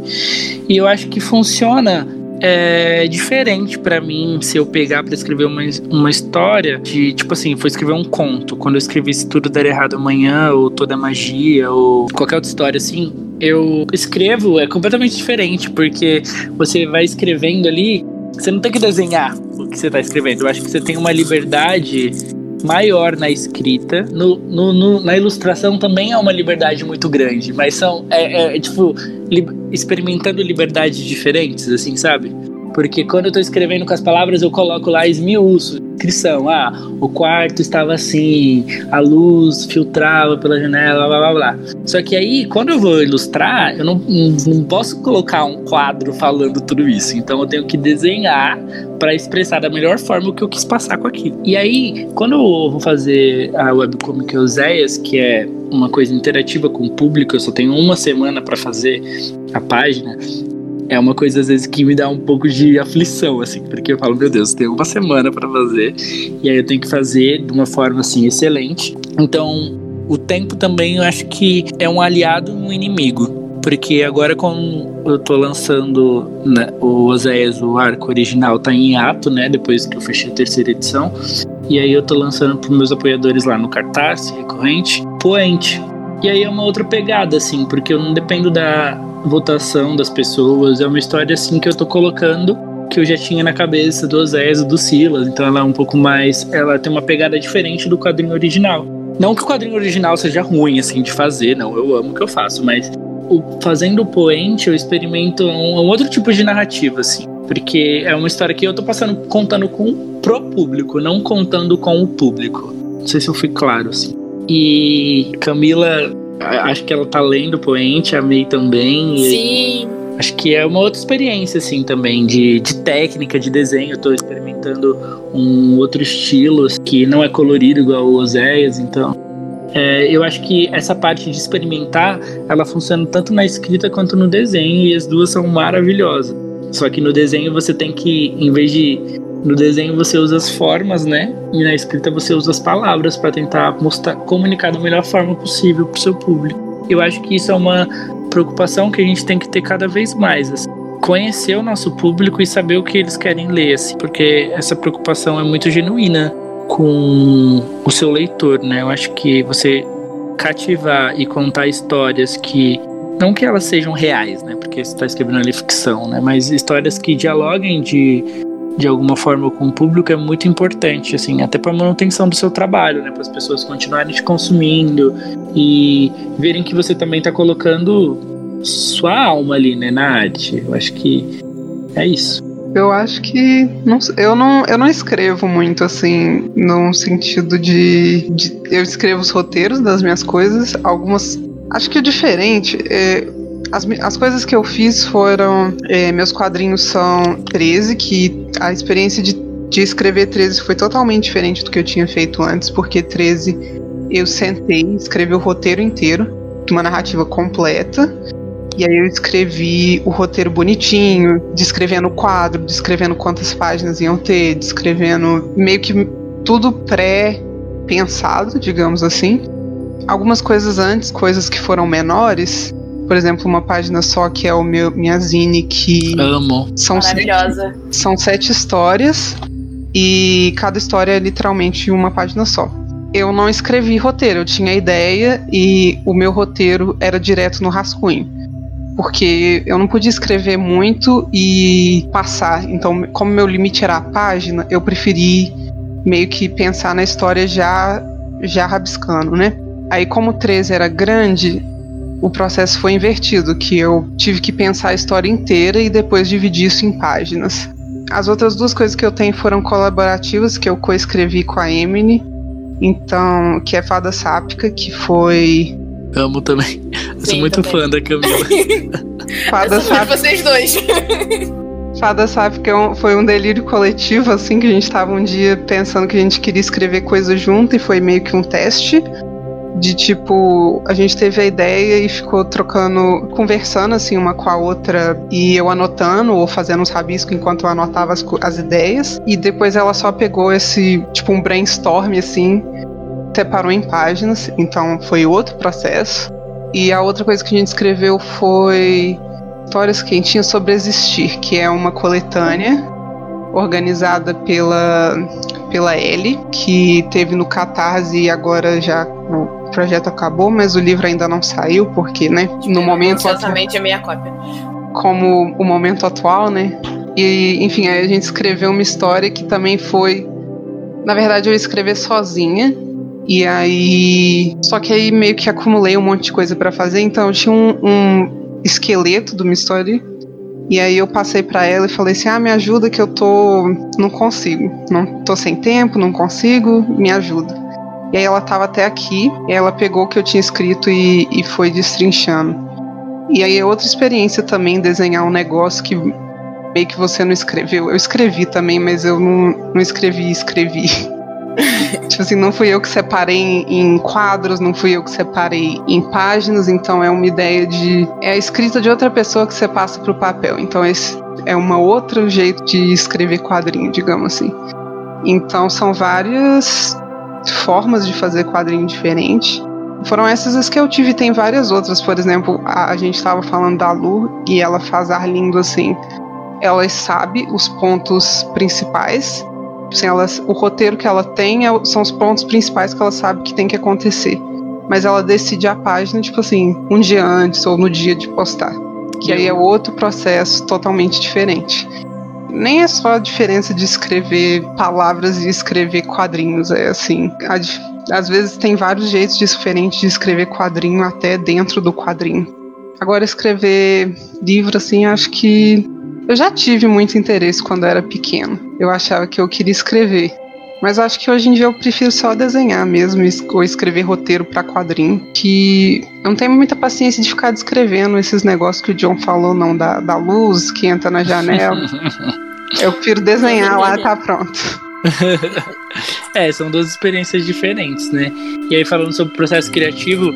E eu acho que funciona é diferente para mim se eu pegar para escrever uma, uma história de, tipo assim, foi escrever um conto. Quando eu escrevi Se Tudo Der Errado Amanhã, ou Toda Magia, ou qualquer outra história assim, eu escrevo, é completamente diferente, porque você vai escrevendo ali, você não tem que desenhar o que você tá escrevendo. Eu acho que você tem uma liberdade maior na escrita. No, no, no, na ilustração também é uma liberdade muito grande, mas são, é, é, é tipo, li, experimentando liberdades diferentes, assim, sabe? Porque quando eu tô escrevendo com as palavras, eu coloco lá esmiuço, descrição. Ah, o quarto estava assim, a luz filtrava pela janela, blá blá blá. Só que aí, quando eu vou ilustrar, eu não, não posso colocar um quadro falando tudo isso. Então eu tenho que desenhar para expressar da melhor forma o que eu quis passar com aquilo. E aí, quando eu vou fazer a webcomic Oséias, que é uma coisa interativa com o público, eu só tenho uma semana para fazer a página é uma coisa às vezes que me dá um pouco de aflição, assim, porque eu falo, meu Deus, tem uma semana para fazer e aí eu tenho que fazer de uma forma assim excelente. Então, o tempo também eu acho que é um aliado e um inimigo. Porque agora como eu tô lançando né, o Oséias, o arco original tá em ato, né? Depois que eu fechei a terceira edição. E aí eu tô lançando pros meus apoiadores lá no cartaz recorrente, Poente. E aí é uma outra pegada, assim, porque eu não dependo da, votação das pessoas. É uma história assim que eu tô colocando que eu já tinha na cabeça do Osés e do Silas. Então ela é um pouco mais. Ela tem uma pegada diferente do quadrinho original. Não que o quadrinho original seja ruim, assim, de fazer, não. Eu amo o que eu faço, mas o, fazendo o Poente, eu experimento um, um, outro tipo de narrativa, assim. Porque é uma história que eu tô passando, contando com pro público, não contando com o público. Não sei se eu fui claro, assim. E Camila Acho que ela tá lendo Poente, amei também.
Sim.
Acho que é uma outra experiência, assim, também, de, de técnica, de desenho. Eu tô experimentando um outro estilo que não é colorido igual o Oséias, então. É, eu acho que essa parte de experimentar, ela funciona tanto na escrita quanto no desenho, e as duas são maravilhosas. Só que no desenho você tem que, em vez de no desenho você usa as formas, né? E na escrita você usa as palavras para tentar mostrar, comunicar da melhor forma possível para o seu público. Eu acho que isso é uma preocupação que a gente tem que ter cada vez mais. Assim. Conhecer o nosso público e saber o que eles querem ler, assim, porque essa preocupação é muito genuína com o seu leitor, né? Eu acho que você cativar e contar histórias que não que elas sejam reais, né? Porque você está escrevendo ali ficção, né? Mas histórias que dialoguem de de alguma forma com o público é muito importante, assim, até para manutenção do seu trabalho, né, para as pessoas continuarem te consumindo e verem que você também está colocando sua alma ali, né, na arte. Eu acho que é isso.
Eu acho que não, eu não eu não escrevo muito assim no sentido de, de eu escrevo os roteiros das minhas coisas, algumas acho que o diferente é as, as coisas que eu fiz foram. É, meus quadrinhos são 13, que a experiência de, de escrever 13 foi totalmente diferente do que eu tinha feito antes, porque 13 eu sentei, escrevi o roteiro inteiro, uma narrativa completa. E aí eu escrevi o roteiro bonitinho, descrevendo o quadro, descrevendo quantas páginas iam ter, descrevendo meio que tudo pré-pensado, digamos assim. Algumas coisas antes, coisas que foram menores, por exemplo, uma página só que é o meu minha zine que
amo.
São Maravilhosa.
Sete, são sete histórias e cada história é literalmente uma página só. Eu não escrevi roteiro, eu tinha ideia e o meu roteiro era direto no rascunho. Porque eu não podia escrever muito e passar. Então, como meu limite era a página, eu preferi meio que pensar na história já já rabiscando, né? Aí como 13 era grande, o processo foi invertido, que eu tive que pensar a história inteira e depois dividir isso em páginas. As outras duas coisas que eu tenho foram colaborativas, que eu coescrevi com a Emily, então, que é Fada Sápica, que foi.
Amo também. Eu sou muito também. fã da Camila. <laughs>
Fada Sápica. vocês dois.
Fada Sápica é foi um delírio coletivo, assim, que a gente estava um dia pensando que a gente queria escrever coisas junto e foi meio que um teste de tipo, a gente teve a ideia e ficou trocando, conversando assim uma com a outra e eu anotando ou fazendo uns rabiscos enquanto eu anotava as, as ideias e depois ela só pegou esse, tipo um brainstorm assim, separou em páginas, então foi outro processo. E a outra coisa que a gente escreveu foi Histórias Quentinhas sobre Existir, que é uma coletânea organizada pela, pela L, que teve no Catarse e agora já o projeto acabou, mas o livro ainda não saiu, porque, né, no
é,
momento.
Exatamente a minha cópia.
Como o momento atual, né? E, enfim, aí a gente escreveu uma história que também foi. Na verdade, eu escrevi sozinha. E aí. Só que aí meio que acumulei um monte de coisa para fazer, então eu tinha um, um esqueleto de uma história e aí eu passei para ela e falei assim: "Ah, me ajuda que eu tô não consigo. Não tô sem tempo, não consigo, me ajuda". E aí ela tava até aqui, e ela pegou o que eu tinha escrito e, e foi destrinchando. E aí é outra experiência também desenhar um negócio que meio que você não escreveu. Eu escrevi também, mas eu não, não escrevi, escrevi. <laughs> tipo assim, não fui eu que separei em quadros, não fui eu que separei em páginas, então é uma ideia de. É a escrita de outra pessoa que você passa pro papel. Então esse é um outro jeito de escrever quadrinho, digamos assim. Então são várias formas de fazer quadrinho diferente. Foram essas as que eu tive, tem várias outras. Por exemplo, a, a gente estava falando da Lu e ela faz ar lindo assim. Ela sabe os pontos principais Assim, ela, o roteiro que ela tem é, são os pontos principais que ela sabe que tem que acontecer. Mas ela decide a página, tipo assim, um dia antes ou no dia de postar. Que aí é outro processo totalmente diferente. Nem é só a diferença de escrever palavras e escrever quadrinhos, é assim. A, às vezes tem vários jeitos diferentes de escrever quadrinho até dentro do quadrinho. Agora, escrever livro, assim, acho que eu já tive muito interesse quando era pequeno. Eu achava que eu queria escrever. Mas acho que hoje em dia eu prefiro só desenhar mesmo, ou escrever roteiro para quadrinho. Que eu não tenho muita paciência de ficar descrevendo esses negócios que o John falou, não, da, da luz que entra na janela. <laughs> eu prefiro desenhar lá, tá pronto. <laughs>
é, são duas experiências diferentes, né? E aí, falando sobre o processo criativo,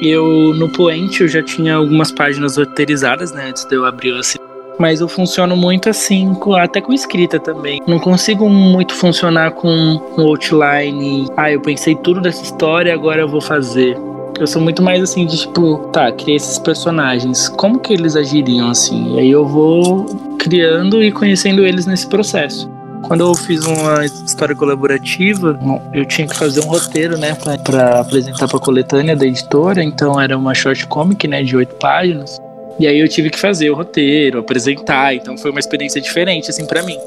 eu no Poente eu já tinha algumas páginas roteirizadas, né? Antes de eu abrir o mas eu funciono muito assim, até com escrita também. Não consigo muito funcionar com um outline. Ah, eu pensei tudo dessa história, agora eu vou fazer. Eu sou muito mais assim de tipo, tá, criei esses personagens, como que eles agiriam assim? E aí eu vou criando e conhecendo eles nesse processo. Quando eu fiz uma história colaborativa, eu tinha que fazer um roteiro, né, para apresentar para a coletânea da editora. Então era uma short comic, né, de oito páginas. E aí eu tive que fazer o roteiro, apresentar, então foi uma experiência diferente, assim, para mim.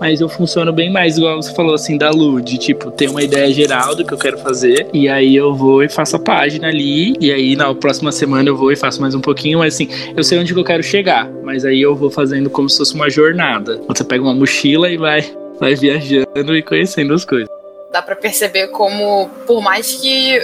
Mas eu funciono bem mais, igual você falou, assim, da Lu, de tipo, ter uma ideia geral do que eu quero fazer, e aí eu vou e faço a página ali, e aí na próxima semana eu vou e faço mais um pouquinho, mas assim, eu sei onde que eu quero chegar, mas aí eu vou fazendo como se fosse uma jornada. Você pega uma mochila e vai, vai viajando e conhecendo as coisas.
Dá para perceber como, por mais que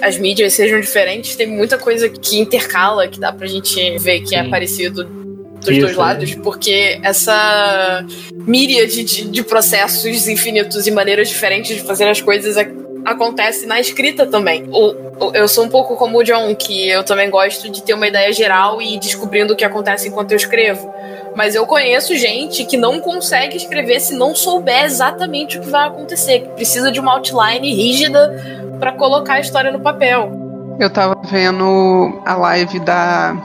as mídias sejam diferentes, tem muita coisa que intercala, que dá pra gente ver que é Sim. é parecido dos Isso, dois lados, porque essa míriade de, de, processos infinitos e maneiras diferentes de fazer as coisas acontece na escrita também. O, eu sou um pouco como o John, que eu também gosto de ter uma ideia geral e ir descobrindo o que acontece enquanto eu escrevo. Mas eu conheço gente que não consegue escrever se não souber exatamente o que vai acontecer, que precisa de uma outline rígida para colocar a história no papel.
Eu tava vendo a live da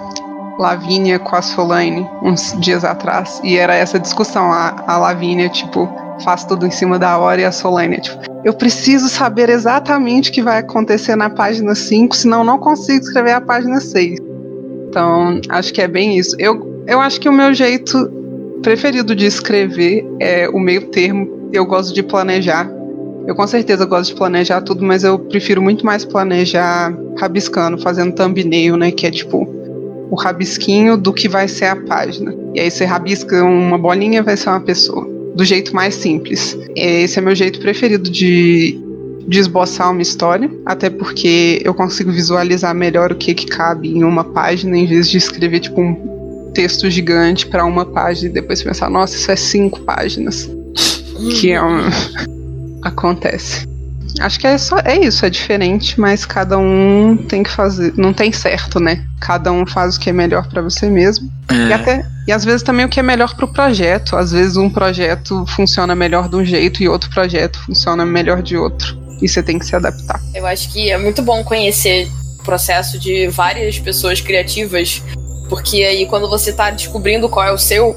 Lavínia com a Solane uns dias atrás e era essa discussão. A, a Lavínia, tipo, faz tudo em cima da hora e a Solane, tipo, eu preciso saber exatamente o que vai acontecer na página 5, senão não consigo escrever a página 6. Então, acho que é bem isso. Eu, eu acho que o meu jeito preferido de escrever é o meio termo. Eu gosto de planejar. Eu com certeza gosto de planejar tudo, mas eu prefiro muito mais planejar rabiscando, fazendo thumbnail, né? Que é tipo o rabisquinho do que vai ser a página. E aí você rabisca uma bolinha, vai ser uma pessoa. Do jeito mais simples. Esse é meu jeito preferido de, de esboçar uma história, até porque eu consigo visualizar melhor o que, que cabe em uma página, em vez de escrever tipo um texto gigante para uma página e depois pensar, nossa, isso é cinco páginas. que é um <laughs> acontece. Acho que é só é isso, é diferente, mas cada um tem que fazer, não tem certo, né? Cada um faz o que é melhor para você mesmo. É. E até e às vezes também o que é melhor para o projeto. Às vezes um projeto funciona melhor de um jeito e outro projeto funciona melhor de outro. E você tem que se adaptar.
Eu acho que é muito bom conhecer o processo de várias pessoas criativas Porque aí quando você tá descobrindo qual é o seu,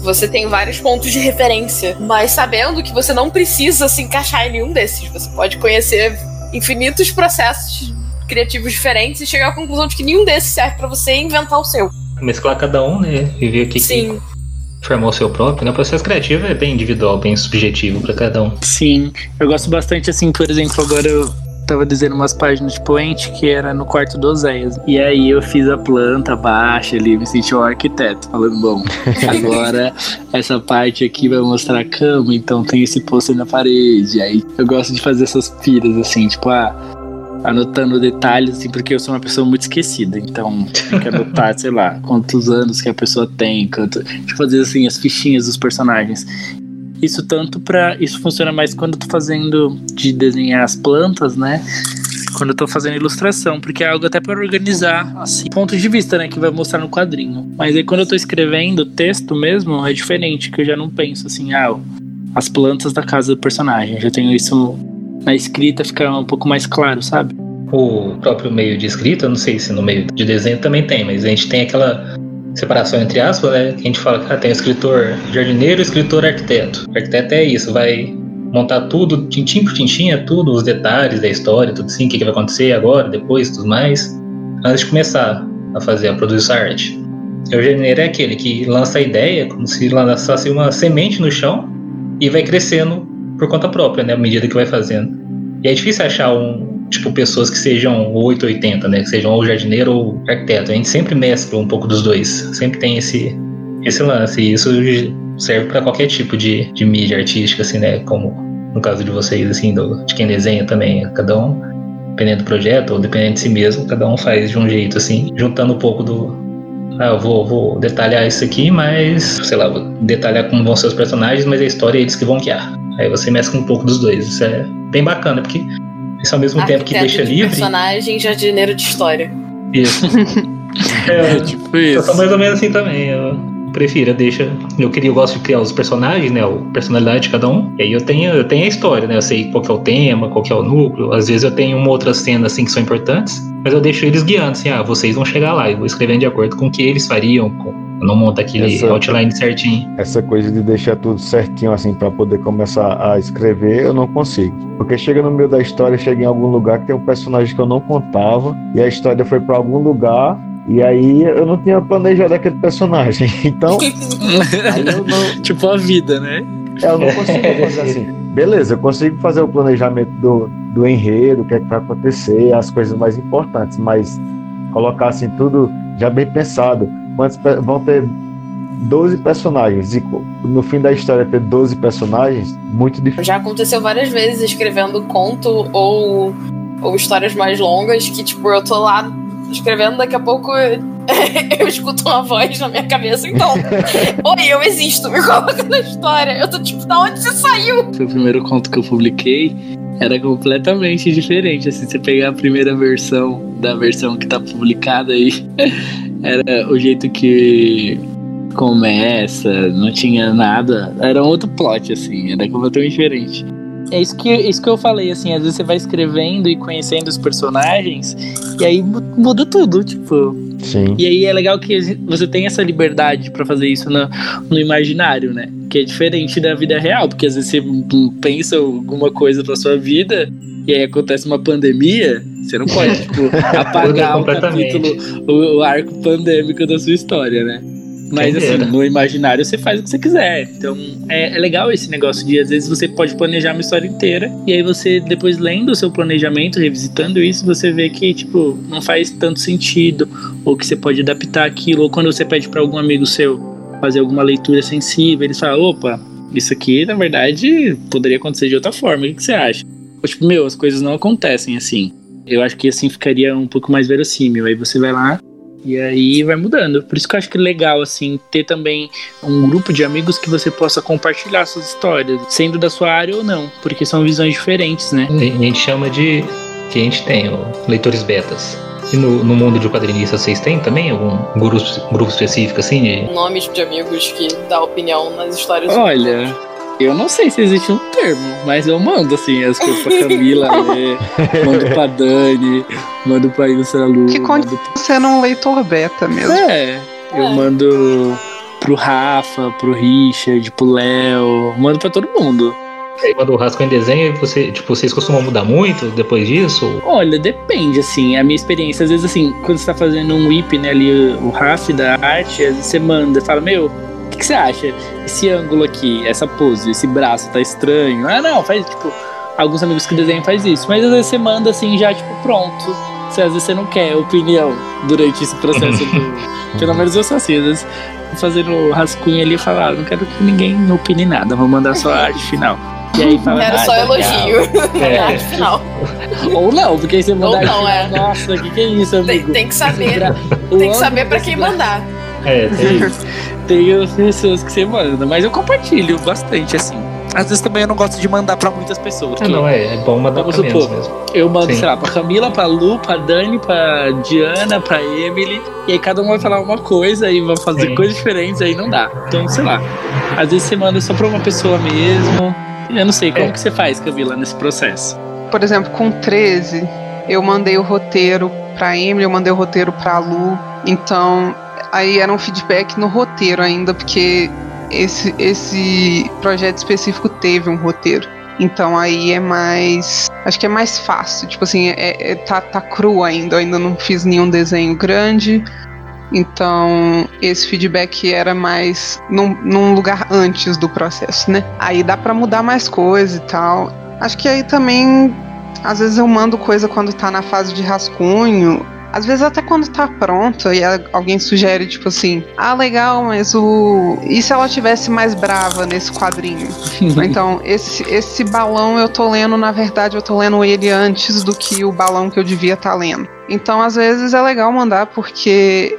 você tem vários pontos de referência, mas sabendo que você não precisa se encaixar em nenhum desses. Você pode conhecer infinitos processos criativos diferentes e chegar à conclusão de que nenhum desses serve para você inventar o seu.
Mesclar cada um, né? E ver o que,
Sim.
que formou o seu próprio. Né? O processo criativo é bem individual, bem subjetivo para cada um.
Sim, eu gosto bastante, assim, por exemplo, agora eu tava dizendo umas páginas de Poente que era no quarto do Oséias. E aí eu fiz a planta baixa ali, me senti um arquiteto, falando, bom, <laughs> agora essa parte aqui vai mostrar a cama, então tem esse pôster na parede. Aí eu gosto de fazer essas piras, assim, tipo, ah, anotando detalhes, assim, porque eu sou uma pessoa muito esquecida. Então, tem que anotar, <laughs> sei lá, quantos anos que a pessoa tem, quanto. Deixa eu fazer assim as fichinhas dos personagens. Isso tanto para Isso funciona mais quando eu tô fazendo de desenhar as plantas, né? Quando eu tô fazendo ilustração, porque é algo até para organizar, assim, pontos de vista, né? Que vai mostrar no quadrinho. Mas aí quando eu tô escrevendo texto mesmo, é diferente, que eu já não penso assim, ah, as plantas da casa do personagem. Eu já tenho isso na escrita, fica um pouco mais claro, sabe?
O próprio meio de escrita, não sei se no meio de desenho também tem, mas a gente tem aquela separação entre aspas, né? Que a gente fala que ah, tem escritor jardineiro escritor arquiteto. O arquiteto é isso, vai montar tudo, tintim por tintim, é tudo, os detalhes da história, tudo assim, o que, que vai acontecer agora, depois, tudo mais, antes de começar a fazer, a produzir essa arte. E o jardineiro é aquele que lança a ideia como se lançasse uma semente no chão e vai crescendo por conta própria, né? À medida que vai fazendo. E é difícil achar um, tipo, pessoas que sejam 880, né? Que sejam ou jardineiro ou arquiteto. A gente sempre mescla um pouco dos dois. Sempre tem esse, esse lance. E isso serve para qualquer tipo de, de mídia artística, assim, né? Como no caso de vocês, assim, do, de quem desenha também. Cada um, dependendo do projeto ou dependendo de si mesmo, cada um faz de um jeito, assim, juntando um pouco do. Ah, eu vou, vou detalhar isso aqui, mas, sei lá, vou detalhar como vão ser os personagens, mas a história é eles que vão guiar. Aí você mescla um pouco dos dois. Isso é bem bacana, porque isso ao mesmo tempo que deixa
de
livre.
personagem jardineiro de história.
Isso. <laughs>
É, tipo
Eu
isso.
sou mais ou menos assim também. Eu prefiro, deixa. Eu queria, eu gosto de criar os personagens, né? A personalidade de cada um. E aí eu tenho, eu tenho a história, né? Eu sei qual que é o tema, qual que é o núcleo. Às vezes eu tenho uma outra cena assim que são importantes, mas eu deixo eles guiando, assim, ah, vocês vão chegar lá. Eu vou escrevendo de acordo com o que eles fariam. Com... Eu não monto aquele
Essa-
outline certinho.
Essa coisa de deixar tudo certinho assim para poder começar a escrever, eu não consigo. Porque chega no meio da história, chega em algum lugar que tem um personagem que eu não contava e a história foi para algum lugar e aí eu não tinha planejado aquele personagem. <laughs> Então, <laughs> aí eu não,
tipo a vida, né?
eu não consigo <laughs> fazer assim. Beleza, eu consigo fazer o planejamento do, do enredo, o que é que vai acontecer, as coisas mais importantes, mas colocar assim tudo já bem pensado. Quantos vão ter 12 personagens e no fim da história ter 12 personagens, muito difícil.
Já aconteceu várias vezes escrevendo conto ou, ou histórias mais longas que, tipo, eu tô lá escrevendo, daqui a pouco <laughs> eu escuto uma voz na minha cabeça. Então, <laughs> oi, eu existo, me coloca na história. Eu tô tipo, da onde você saiu?
Foi o primeiro conto que eu publiquei. Era completamente diferente. Assim, você pegar a primeira versão da versão que tá publicada aí, <laughs> era o jeito que começa, não tinha nada. Era um outro plot, assim, era completamente diferente. É isso que, isso que eu falei, assim, às vezes você vai escrevendo e conhecendo os personagens, e aí mu- muda tudo, tipo.
Sim.
E aí é legal que você tem essa liberdade pra fazer isso no, no imaginário, né? Que é diferente da vida real, porque às vezes você pensa alguma coisa pra sua vida e aí acontece uma pandemia, você não pode, <laughs> tipo, apagar o
completamente.
capítulo, o, o arco pandêmico da sua história, né? Mas assim, no imaginário você faz o que você quiser. Então é, é legal esse negócio de às vezes você pode planejar uma história inteira e aí você depois lendo o seu planejamento, revisitando isso, você vê que tipo não faz tanto sentido ou que você pode adaptar aquilo ou quando você pede para algum amigo seu fazer alguma leitura sensível, eles falam, opa, isso aqui na verdade poderia acontecer de outra forma. O que, que você acha? Ou, tipo, meu, as coisas não acontecem assim. Eu acho que assim ficaria um pouco mais verossímil. Aí você vai lá e aí vai mudando. Por isso que eu acho que é legal, assim, ter também um grupo de amigos que você possa compartilhar suas histórias, sendo da sua área ou não, porque são visões diferentes, né?
A gente chama de. que a gente tem, ó, leitores betas. E no, no mundo de quadrinistas, vocês têm também algum grupo, grupo específico assim? De...
Nomes de amigos que dá opinião nas histórias.
Olha, Eu não sei se existe um termo, mas eu mando, assim, as coisas pra Camila <laughs> ler, mando pra Dani, mando pra Ilustra Lu.
Que conta sendo um leitor beta mesmo.
É, eu
É.
mando pro Rafa, pro Richard, pro Léo, mando pra todo mundo.
Aí quando o rascunho em desenho, você, tipo, vocês costumam mudar muito depois disso?
Olha, depende, assim, a minha experiência, às vezes, assim, quando você tá fazendo um whip, né, ali, o RAF da arte, às vezes você manda, fala, meu, o que, que você acha? Esse ângulo aqui, essa pose, esse braço tá estranho. Ah, não, faz, tipo, alguns amigos que desenham faz isso, mas às vezes você manda, assim, já, tipo, pronto. Você, às vezes você não quer opinião durante esse processo do... <laughs> Pelo menos eu sou assim, às vezes, fazendo rascunho ali, eu falo, ah, não quero que ninguém opine nada, vou mandar só a arte final. E aí fala,
Era
ah,
só elogio.
É. <laughs>
Final.
Ou não, porque aí você manda
Ou não, é.
nossa, o que, que é isso,
Tem,
amigo?
tem que saber. Tem que saber pra quem mandar.
É, <laughs> tem isso.
Tem as pessoas que você manda, mas eu compartilho bastante, assim. Às vezes também eu não gosto de mandar pra muitas pessoas.
Ah,
que
não, é, é bom mandar
Vamos
pra menos
supor.
mesmo.
Eu mando,
Sim.
sei lá, pra Camila, pra Lu, pra Dani, pra Diana, pra Emily. E aí cada um vai falar uma coisa e vai fazer
Sim.
coisas diferentes, aí não dá. Então, sei lá. Às vezes você manda só pra uma pessoa mesmo. Eu não sei, como
É.
que você faz, Camila, nesse processo?
Por exemplo, com 13, eu mandei o roteiro pra Emily, eu mandei o roteiro pra Lu. Então, aí era um feedback no roteiro ainda, porque esse, esse projeto específico teve um roteiro. Então aí é mais. Acho que é mais fácil. Tipo assim, é, é- tá, tá cru ainda. Eu ainda não fiz nenhum desenho grande. Então, esse feedback era mais num, num lugar antes do processo, né? Aí dá pra mudar mais coisa e tal. Acho que aí também, às vezes eu mando coisa quando tá na fase de rascunho. Às vezes até quando tá pronta e alguém sugere, tipo assim, ah, legal, mas o. E se ela tivesse mais brava nesse quadrinho? <laughs> Então, esse, esse balão eu tô lendo, na verdade, eu tô lendo ele antes do que o balão que eu devia estar lendo. Então, às vezes é legal mandar porque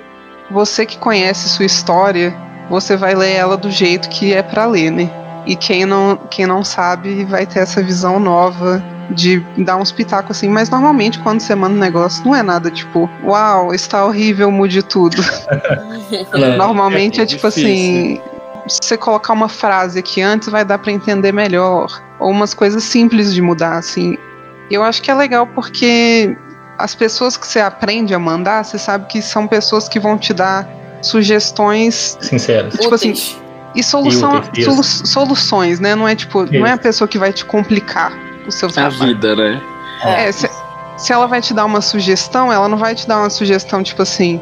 você que conhece sua história, você vai ler ela do jeito que é pra ler, né? E quem não, quem não sabe vai ter essa visão nova de dar uns pitacos assim, mas normalmente quando você manda um negócio não é nada tipo, uau, está horrível, mude tudo.
Não, <laughs>
Normalmente é,
é
tipo
difícil.
assim, se você colocar uma frase aqui antes vai dar pra entender melhor, ou umas coisas simples de mudar assim. E Eu acho que é legal porque as pessoas que você aprende a mandar, você sabe que são pessoas que vão te dar sugestões
Sinceros.
Tipo assim, e solução,
úteis,
solu- soluções, né? Não é tipo, não é a
Isso.
pessoa que vai te complicar o seu
A
trabalho.
vida, né?
É, se, se ela vai te dar uma sugestão, ela não vai te dar uma sugestão tipo assim,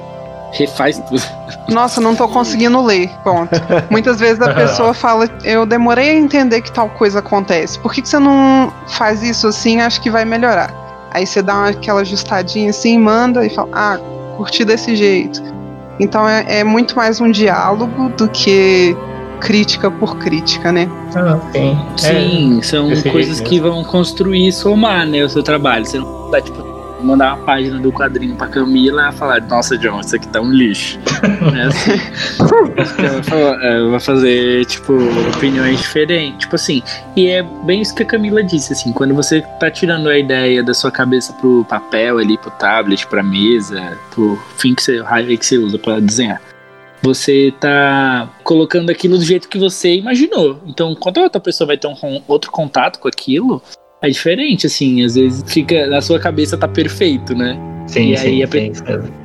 Refaz tudo.
nossa, não tô conseguindo ler. Ponto. <laughs> Muitas vezes a pessoa fala, eu demorei a entender que tal coisa acontece. Por que, que você não faz isso assim? Acho que vai melhorar. Aí você dá uma- aquela ajustadinha assim, manda e fala, ah, curti desse jeito. Então é, é muito mais um diálogo do que crítica por crítica, né?
Ah, sim.
Sim, são
desse jeito
coisas que vão construir e somar, né, o seu trabalho. Você não dá, tipo, mandar uma página do quadrinho pra Camila e falar, nossa, John, isso aqui tá um lixo. <laughs> é assim. Acho que ela vai falar- ela vai fazer, tipo, opiniões diferentes. Tipo assim, e é bem isso que a Camila disse, assim, quando você tá tirando a ideia da sua cabeça pro papel ali, pro tablet, pra mesa, pro fim que você, raio que você usa pra desenhar. Você tá colocando aquilo do jeito que você imaginou. Então, quando a outra pessoa vai ter um outro contato com aquilo, é diferente, assim. Às vezes fica. Na sua cabeça tá perfeito, né?
Sim,
E
sim,
aí a
sim,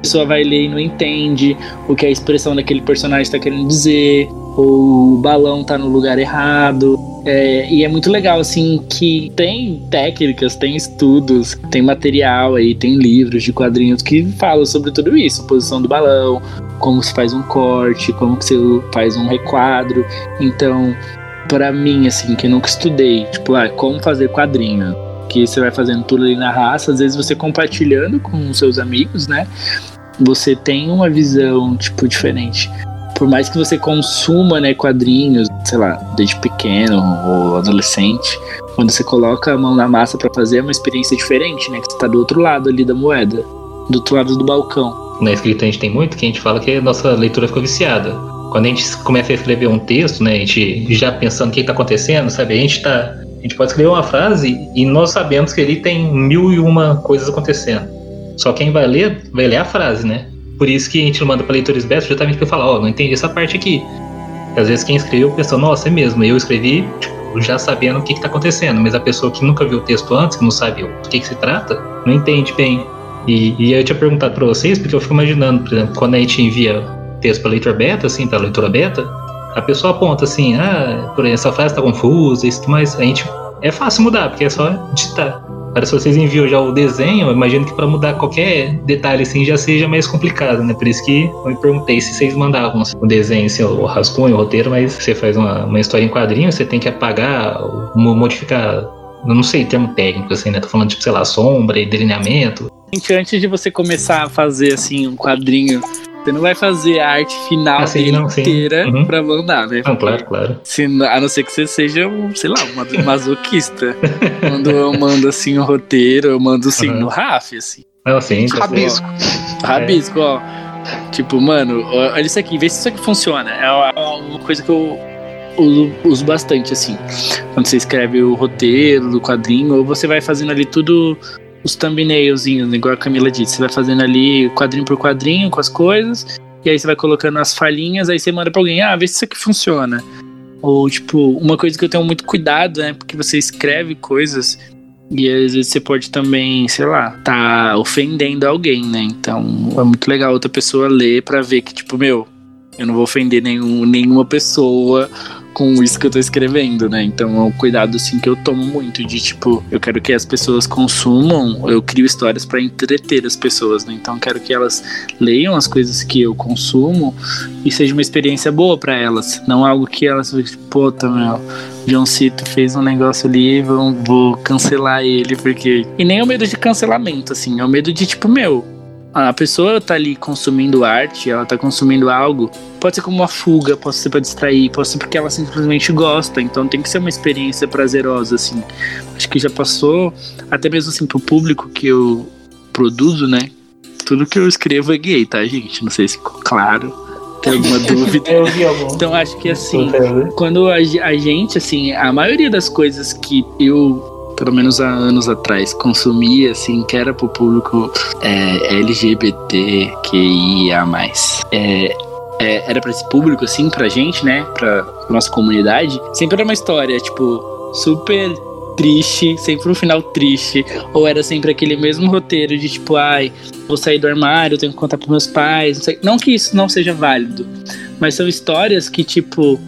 pessoa vai ler e não entende o que a expressão daquele personagem tá querendo dizer, ou o balão tá no lugar errado. É, e é muito legal, assim, que tem técnicas, tem estudos, tem material aí, tem livros de quadrinhos que falam sobre tudo isso, posição do balão, como se faz um corte, como que você faz um requadro. Então, pra mim, assim, que nunca estudei, tipo, ah, como fazer quadrinho, que você vai fazendo tudo ali na raça, às vezes você compartilhando com seus amigos, né? Você tem uma visão, tipo, diferente. Por mais que você consuma, né, quadrinhos, sei lá, desde pequeno ou adolescente, quando você coloca a mão na massa pra fazer é uma experiência diferente, né? Que você tá do outro lado ali da moeda, do outro lado do balcão.
Na escrita a gente tem muito que a gente fala que a nossa leitura ficou viciada. Quando a gente começa a escrever um texto, né, a gente já pensando o que está acontecendo, sabe? A gente tá. Gente pode escrever uma frase e nós sabemos que ali tem mil e uma coisas acontecendo. Só quem vai ler, vai ler a frase, né? Por isso que a gente manda para leitores beta justamente para falar, ó, não entendi essa parte aqui. E às vezes quem escreveu pensou, nossa, é mesmo, eu escrevi tipo, já sabendo o que, que tá acontecendo, mas a pessoa que nunca viu o texto antes, que não sabe o que, que se trata, não entende bem. E, e eu tinha perguntado para vocês, porque eu fico imaginando, por exemplo, quando a gente envia texto para leitor beta, assim, para leitura beta, a pessoa aponta assim, ah, por essa frase tá confusa, isso, mas a gente é fácil mudar, porque é só digitar. Agora, se vocês enviam já o desenho, imagino que para mudar qualquer detalhe assim já seja mais complicado, né? Por isso que eu me perguntei se vocês mandavam assim, o desenho, assim, o rascunho, o roteiro, mas você faz uma, uma história em quadrinho, você tem que apagar, modificar não sei termo técnico, assim, né? Tô falando, tipo, sei lá, sombra e delineamento.
Antes de você começar a fazer, assim, um quadrinho você não vai fazer a arte final ah, sim, não, inteira uhum. pra mandar, né?
Não, claro, claro.
Se, a não ser que você seja, um, sei lá, um <laughs> masoquista. Quando eu mando assim o roteiro, eu mando assim uhum. no RAF, assim.
Não, sim. Tá
rabisco.
Ó, rabisco, ó. Tipo, mano, olha isso aqui, vê se isso aqui funciona. É uma coisa que eu uso, uso bastante, assim. Quando você escreve o roteiro do quadrinho, ou você vai fazendo ali tudo os thumbnailzinhos, igual a Camila disse. Você vai fazendo ali quadrinho por quadrinho com as coisas, e aí você vai colocando as falhinhas, aí você manda pra alguém, ah, vê se isso aqui funciona. Ou, tipo, uma coisa que eu tenho muito cuidado, né? Porque você escreve coisas e às vezes você pode também, sei lá, tá ofendendo alguém, né? Então é muito legal outra pessoa ler para ver que, tipo, meu, eu não vou ofender nenhum, nenhuma pessoa com isso que eu tô escrevendo, né? Então é um cuidado assim que eu tomo muito de tipo, eu quero que as pessoas consumam, eu crio histórias para entreter as pessoas, né? Então eu quero que elas leiam as coisas que eu consumo e seja uma experiência boa para elas, não algo que elas, pô, tá meu, John Cito fez um negócio ali, vou, vou cancelar ele porque e nem o medo de cancelamento assim, é o medo de tipo, meu, a pessoa tá ali consumindo arte, ela tá consumindo algo, pode ser como uma fuga, pode ser para distrair, pode ser porque ela simplesmente gosta, então tem que ser uma experiência prazerosa, assim. Acho que já passou, até mesmo assim, pro público que eu produzo, né? Tudo que eu escrevo é gay, tá, gente? Não sei se ficou claro. Tem alguma <laughs> dúvida? Então acho que assim, quando a, a gente, assim, a maioria das coisas que eu pelo menos há anos atrás, consumia, assim, que era pro público é, LGBTQIA+. É, é, era para esse público, assim, pra gente, né, pra nossa comunidade, sempre era uma história, tipo, super triste, sempre um final triste, ou era sempre aquele mesmo roteiro de tipo, ai, vou sair do armário, tenho que contar pros meus pais, não, sei. não que isso não seja válido, mas são histórias que, tipo,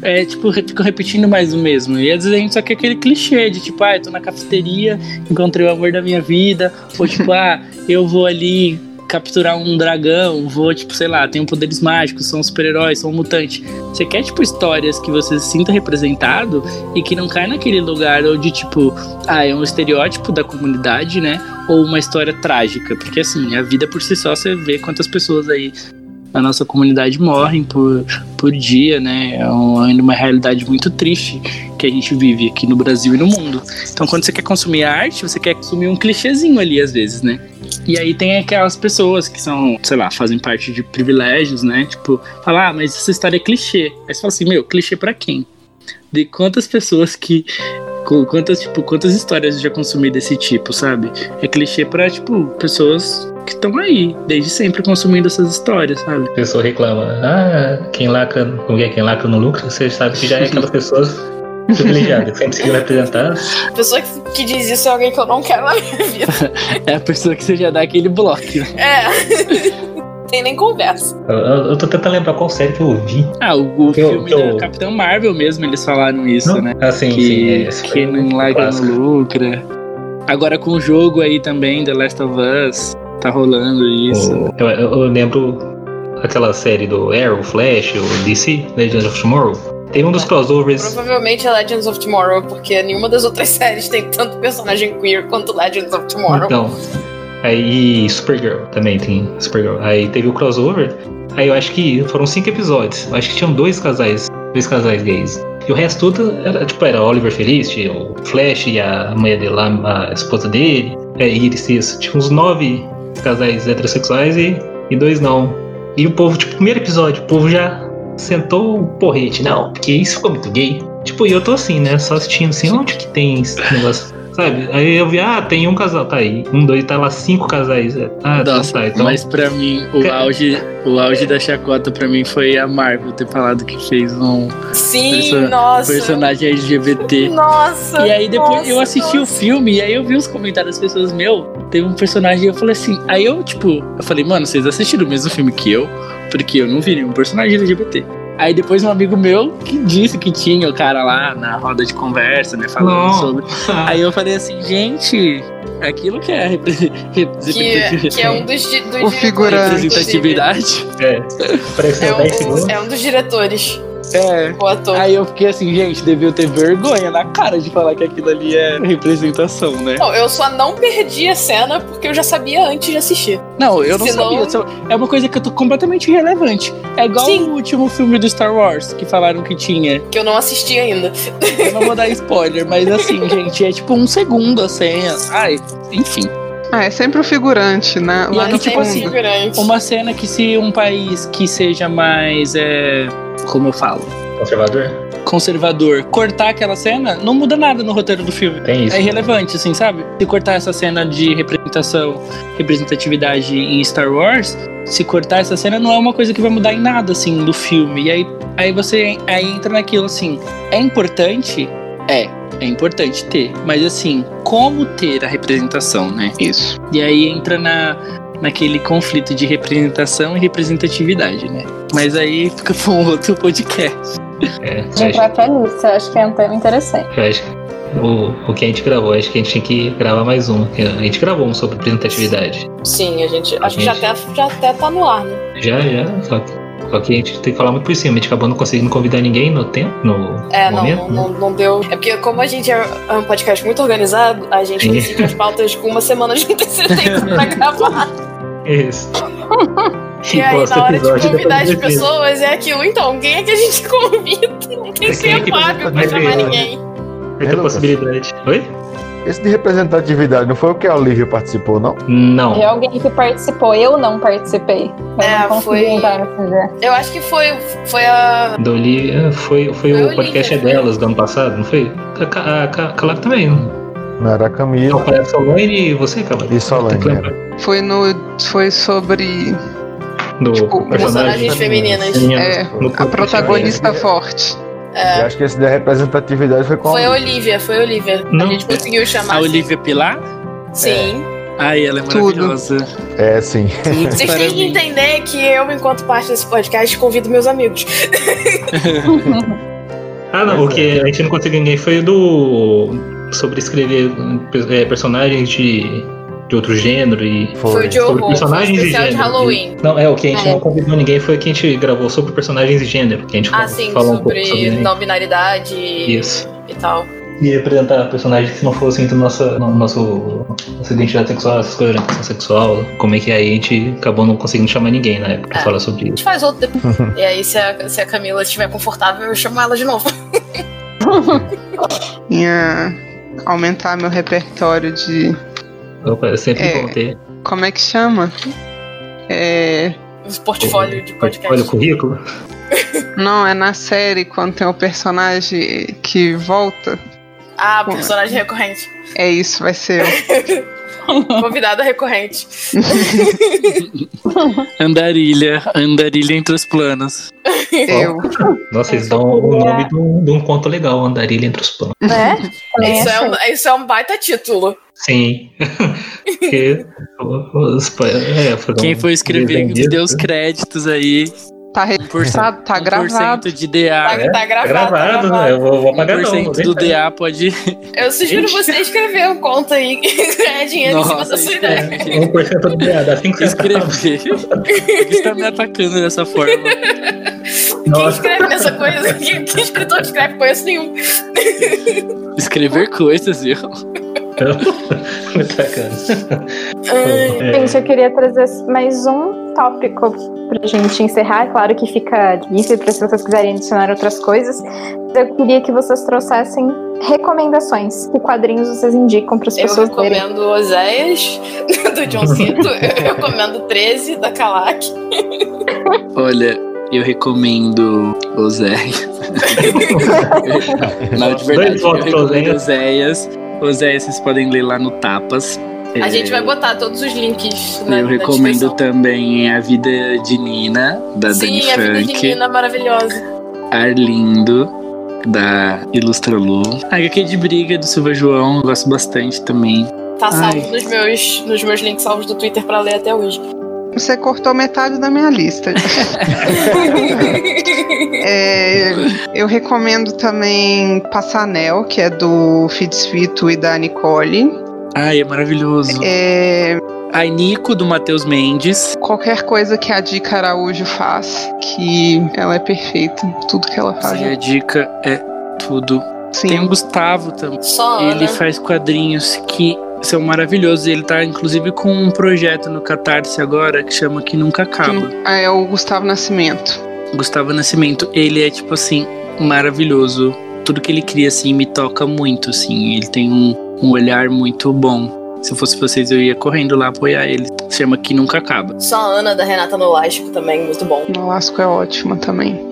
é, tipo, ficam repetindo mais o mesmo. E às vezes a gente só quer aquele clichê de tipo, ah, eu tô na cafeteria, encontrei o amor da minha vida, ou tipo, <laughs> ah, eu vou ali capturar um dragão, vou, tipo, sei lá, tenho poderes mágicos, sou um super-herói, sou um mutante. Você quer, tipo, histórias que você se sinta representado e que não cai naquele lugar onde, tipo, ah, é um estereótipo da comunidade, né? Ou uma história trágica. Porque, assim, a vida por si só, você vê quantas pessoas aí a nossa comunidade morrem por, por dia, né? É ainda uma realidade muito triste que a gente vive aqui no Brasil e no mundo. Então, quando você quer consumir arte, você quer consumir um clichêzinho ali, às vezes, né? E aí tem aquelas pessoas que são, sei lá, fazem parte de privilégios, né? Tipo, falar, ah, mas essa história é clichê. Aí você fala assim, meu, clichê para quem? De quantas pessoas que quantas, tipo, quantas histórias eu já consumi desse tipo, sabe? É clichê pra, tipo, pessoas que estão aí, desde sempre consumindo essas histórias, sabe?
A pessoa reclama, ah, quem lacra, como é, quem lacra no lucro, você sabe que já é aquelas pessoas <laughs> privilegiadas, que sempre se representar.
A pessoa que, que, diz isso é alguém que eu não quero na minha vida. <laughs>
é a pessoa que você já dá aquele bloco. Né?
É. tem nem conversa. Eu,
eu, tô tentando lembrar qual série que eu ouvi.
Ah, o, o filme eu, eu... Capitão Marvel mesmo, eles falaram isso, não? né?
Ah, sim,
que,
sim.
Que não larga no lucra. Agora com o jogo aí também, The Last of Us, tá rolando isso.
O, eu, eu, lembro aquela série do Arrow, Flash, o DC, Legends of Tomorrow. Tem um dos crossovers.
Provavelmente é Legends of Tomorrow, porque nenhuma das outras <laughs> séries tem tanto personagem queer quanto Legends of Tomorrow.
Então. Aí Supergirl também tem Supergirl. Aí teve o crossover. Aí eu acho que foram cinco episódios. Eu acho que tinham dois casais, dois casais gays. E o resto tudo era, tipo, era Oliver Feliz, o Flash e a mãe dele lá, a esposa dele, é, Iris, isso. Tinha uns nove casais heterossexuais e, e dois não. E o povo, tipo, primeiro episódio, o povo já sentou o porrete. Não, porque isso ficou muito gay. Tipo, e eu tô assim, né? Só assistindo assim, onde que tem esse negócio? Sabe? Aí eu vi, ah, tem um casal, tá aí. Um, dois, tá lá cinco casais. Ah,
Nossa,
tá, então.
mas pra mim, o auge, o auge da chacota pra mim foi a Marvel ter falado que fez um
Sim,
perso-
nossa.
personagem LGBT.
Nossa.
E aí depois
nossa,
eu assisti
nossa.
o filme e aí eu vi os comentários das pessoas, meu, teve um personagem e eu falei assim, aí eu, tipo, eu falei, mano, vocês assistiram o mesmo filme que eu? Porque eu não vi nenhum personagem LGBT. Aí depois um amigo meu que disse que tinha o cara lá na roda de conversa, né, falando
Não.
sobre. <laughs> Aí eu falei assim, gente, aquilo que é repre-
Que,
representatividade.
que é um dos, dos
O figurante.
representatividade.
É,
É
é 10 segundos.
um, é um dos diretores,
É.
o ator.
Aí eu fiquei assim, gente, devia ter vergonha na cara de falar que aquilo ali é representação, né?
Não, eu só não perdi a cena porque eu já sabia antes de assistir.
Não, eu não
Senão-
sabia. É uma coisa que eu tô completamente irrelevante. É igual
Sim.
o último filme do Star Wars, que falaram que tinha.
Que eu não assisti ainda.
Eu não vou dar spoiler, mas assim, <laughs> gente, é tipo um segundo a cena. Ai, enfim.
Ah, é sempre o figurante, né?
E
Lá
aí,
no
tipo
Sempre
assim. Uma cena que se um país que seja mais. É, como eu falo?
Conservador?
Conservador cortar aquela cena, não muda nada no roteiro do filme.
Tem isso.
É irrelevante, assim, sabe? Se cortar essa cena de representação, representatividade em Star Wars, se cortar essa cena não é uma coisa que vai mudar em nada, assim, do filme. E aí, aí você aí entra naquilo, assim, é importante? É, é importante ter. Mas assim, como ter a representação, né?
Isso.
E aí entra na, naquele conflito de representação e representatividade, né? Mas aí fica pra um outro podcast.
É, eu
De
acho,
entrar até nisso, eu acho que é um tema interessante.
eu acho que o, o que a gente gravou, acho que a gente tinha que gravar mais um. A gente gravou um sobre representatividade.
Sim, a gente. Acho que
Gente.
já até, já até tá no ar, né?
Já, já, só que, só que a gente tem que falar muito por cima. A gente acabou não conseguindo convidar ninguém no tempo, no
É, não,
momento.
não,
né?
não, não deu. É porque, como a gente é um podcast muito organizado, a gente decide as pautas com uma semana de <laughs> antecedência pra <laughs> gravar.
Isso. <laughs>
E aí, na hora de convidar as pessoas, é aquilo. Então, quem é que a gente <laughs> convida? Não tem
Quem é que
tempo hábil pra
vai
chamar ninguém.
Tem
Lucas?
possibilidade. Oi?
Esse de representatividade não foi o que a Olivia participou, não?
Não.
De alguém que participou, eu não participei. Eu
É,
não
foi-. Eu acho que foi, foi a.
Da Olivia foi, foi
Foi
o
a
podcast
Olivia,
delas do ano passado, não foi? A, a, a Calaca também.
Não era a Camila
foi a Solane e você, Calaca.
e Solane.
Lembrar.
Foi no. Foi sobre
Do
Tipo,
Personagens femininas.
É,
No-
a protagonista forte.
Eu acho que esse da representatividade foi com
Foi a Olivia, foi a Olivia.
Não.
A gente conseguiu chamar.
A
assim.
Olivia Pilar?
Sim.
Ai, ela é
Tudo.
maravilhosa.
É, sim.
Tudo
Vocês têm que entender que eu, enquanto parte desse podcast, convido meus amigos. <laughs>
Ah, não, o que a gente não conseguiu ninguém foi do. Sobre escrever é, personagens de, de outro gênero e.
Foi, de
Sobre
horror, foi o
personagens de
especial de
gênero.
Halloween.
Não, é, o que a gente
É.
não convidou ninguém foi o que a gente gravou sobre personagens de gênero. Que a gente
Ah,
falou,
sim,
falou um
sobre,
pouco sobre
não binaridade
Isso.
e tal.
E representar personagens que não fossem do nossa, no nosso, nossa identidade sexual, essas coisas, orientação sexual, como é que aí a gente acabou não conseguindo chamar ninguém na época pra
É.
falar sobre
A
isso.
gente faz outro depois. <laughs> e aí, se a, se a Camila estiver confortável, eu chamo ela de novo. <laughs>
Ia aumentar meu repertório de.
Opa, eu sempre
É.
bom ter
Como é que chama? É.
Os portfólio de
Olha o
podcast.
currículo.
Não, é na série quando tem o personagem que volta.
Ah, personagem recorrente.
É isso, vai ser eu. <laughs>
Convidada recorrente. <laughs>
Andarilha. Andarilha entre os planos.
eu.
Nossa, eles dão o nome de um, de um conto legal, Andarilha entre os planos.
É? Também
Isso é, um, isso é um baita título.
Sim. <laughs> Porque os, é,
Quem for escrever deu os
né?
créditos aí.
Tá
Por
registrado, tá
1%
gravado.
de
Tá,
DA.
É,
tá gravado.
gravado,
tá
né? Eu vou, vou apagar não.
1%
vou
do. DA pode.
Eu sugiro você escrever um conto aí que <laughs> ganhar dinheiro em cima
Nossa,
da sua ideia.
é-
1% do DA, dá 5 centavos.
escrever. Por que você tá me atacando dessa forma?
Quem
Nossa,
escreve nessa coisa? Que, que escritor escreve conheço nenhum.
Escrever coisas, eu.
Muito bacana.
Ai,
É,
Gente, eu queria trazer mais um tópico pra gente encerrar. É claro que fica livre para se vocês quiserem adicionar outras coisas. Eu queria que vocês trouxessem recomendações. Que quadrinhos vocês indicam para as
eu
pessoas lerem?
recomendo Oséias, <laughs> do John Cito. Eu recomendo 13, da Kalak.
Olha, eu recomendo Oséias. <laughs> Não, de verdade, eu recomendo
Oséias.
Oséias. Zé, vocês podem ler lá no Tapas.
A é, gente vai botar todos os links.
Na, eu recomendo também A Vida de Nina, da
Sim,
Dani
A
Frank.
Vida de Nina, maravilhosa.
Arlindo, da Ilustra Lu. HQ de Briga, do Silva João, eu gosto bastante também.
Tá salvo nos meus, nos meus links salvos do Twitter pra ler até hoje.
Você cortou metade da minha lista. <laughs> é, eu recomendo também Passanel, que é do Fitzfito e da Nicole.
Ai, é maravilhoso.
É,
a Nico, do Matheus Mendes.
Qualquer coisa que a Dica Araújo faz, que ela é perfeita. Tudo que ela faz.
Sim, a Dica é tudo. Sim. Tem o Gustavo também.
Só
Ele faz quadrinhos que são maravilhosos. Ele tá, inclusive, com um projeto no Catarse agora que chama Que Nunca Acaba.
Ah, é o Gustavo Nascimento.
Gustavo Nascimento, ele é, tipo assim, maravilhoso. Tudo que ele cria, assim, me toca muito, assim. Ele tem um, um olhar muito bom. Se fosse vocês, eu ia correndo lá apoiar ele. Se chama Que Nunca Acaba.
Só a Ana, da Renata Nolasco, também, muito bom.
Nolasco é ótima também.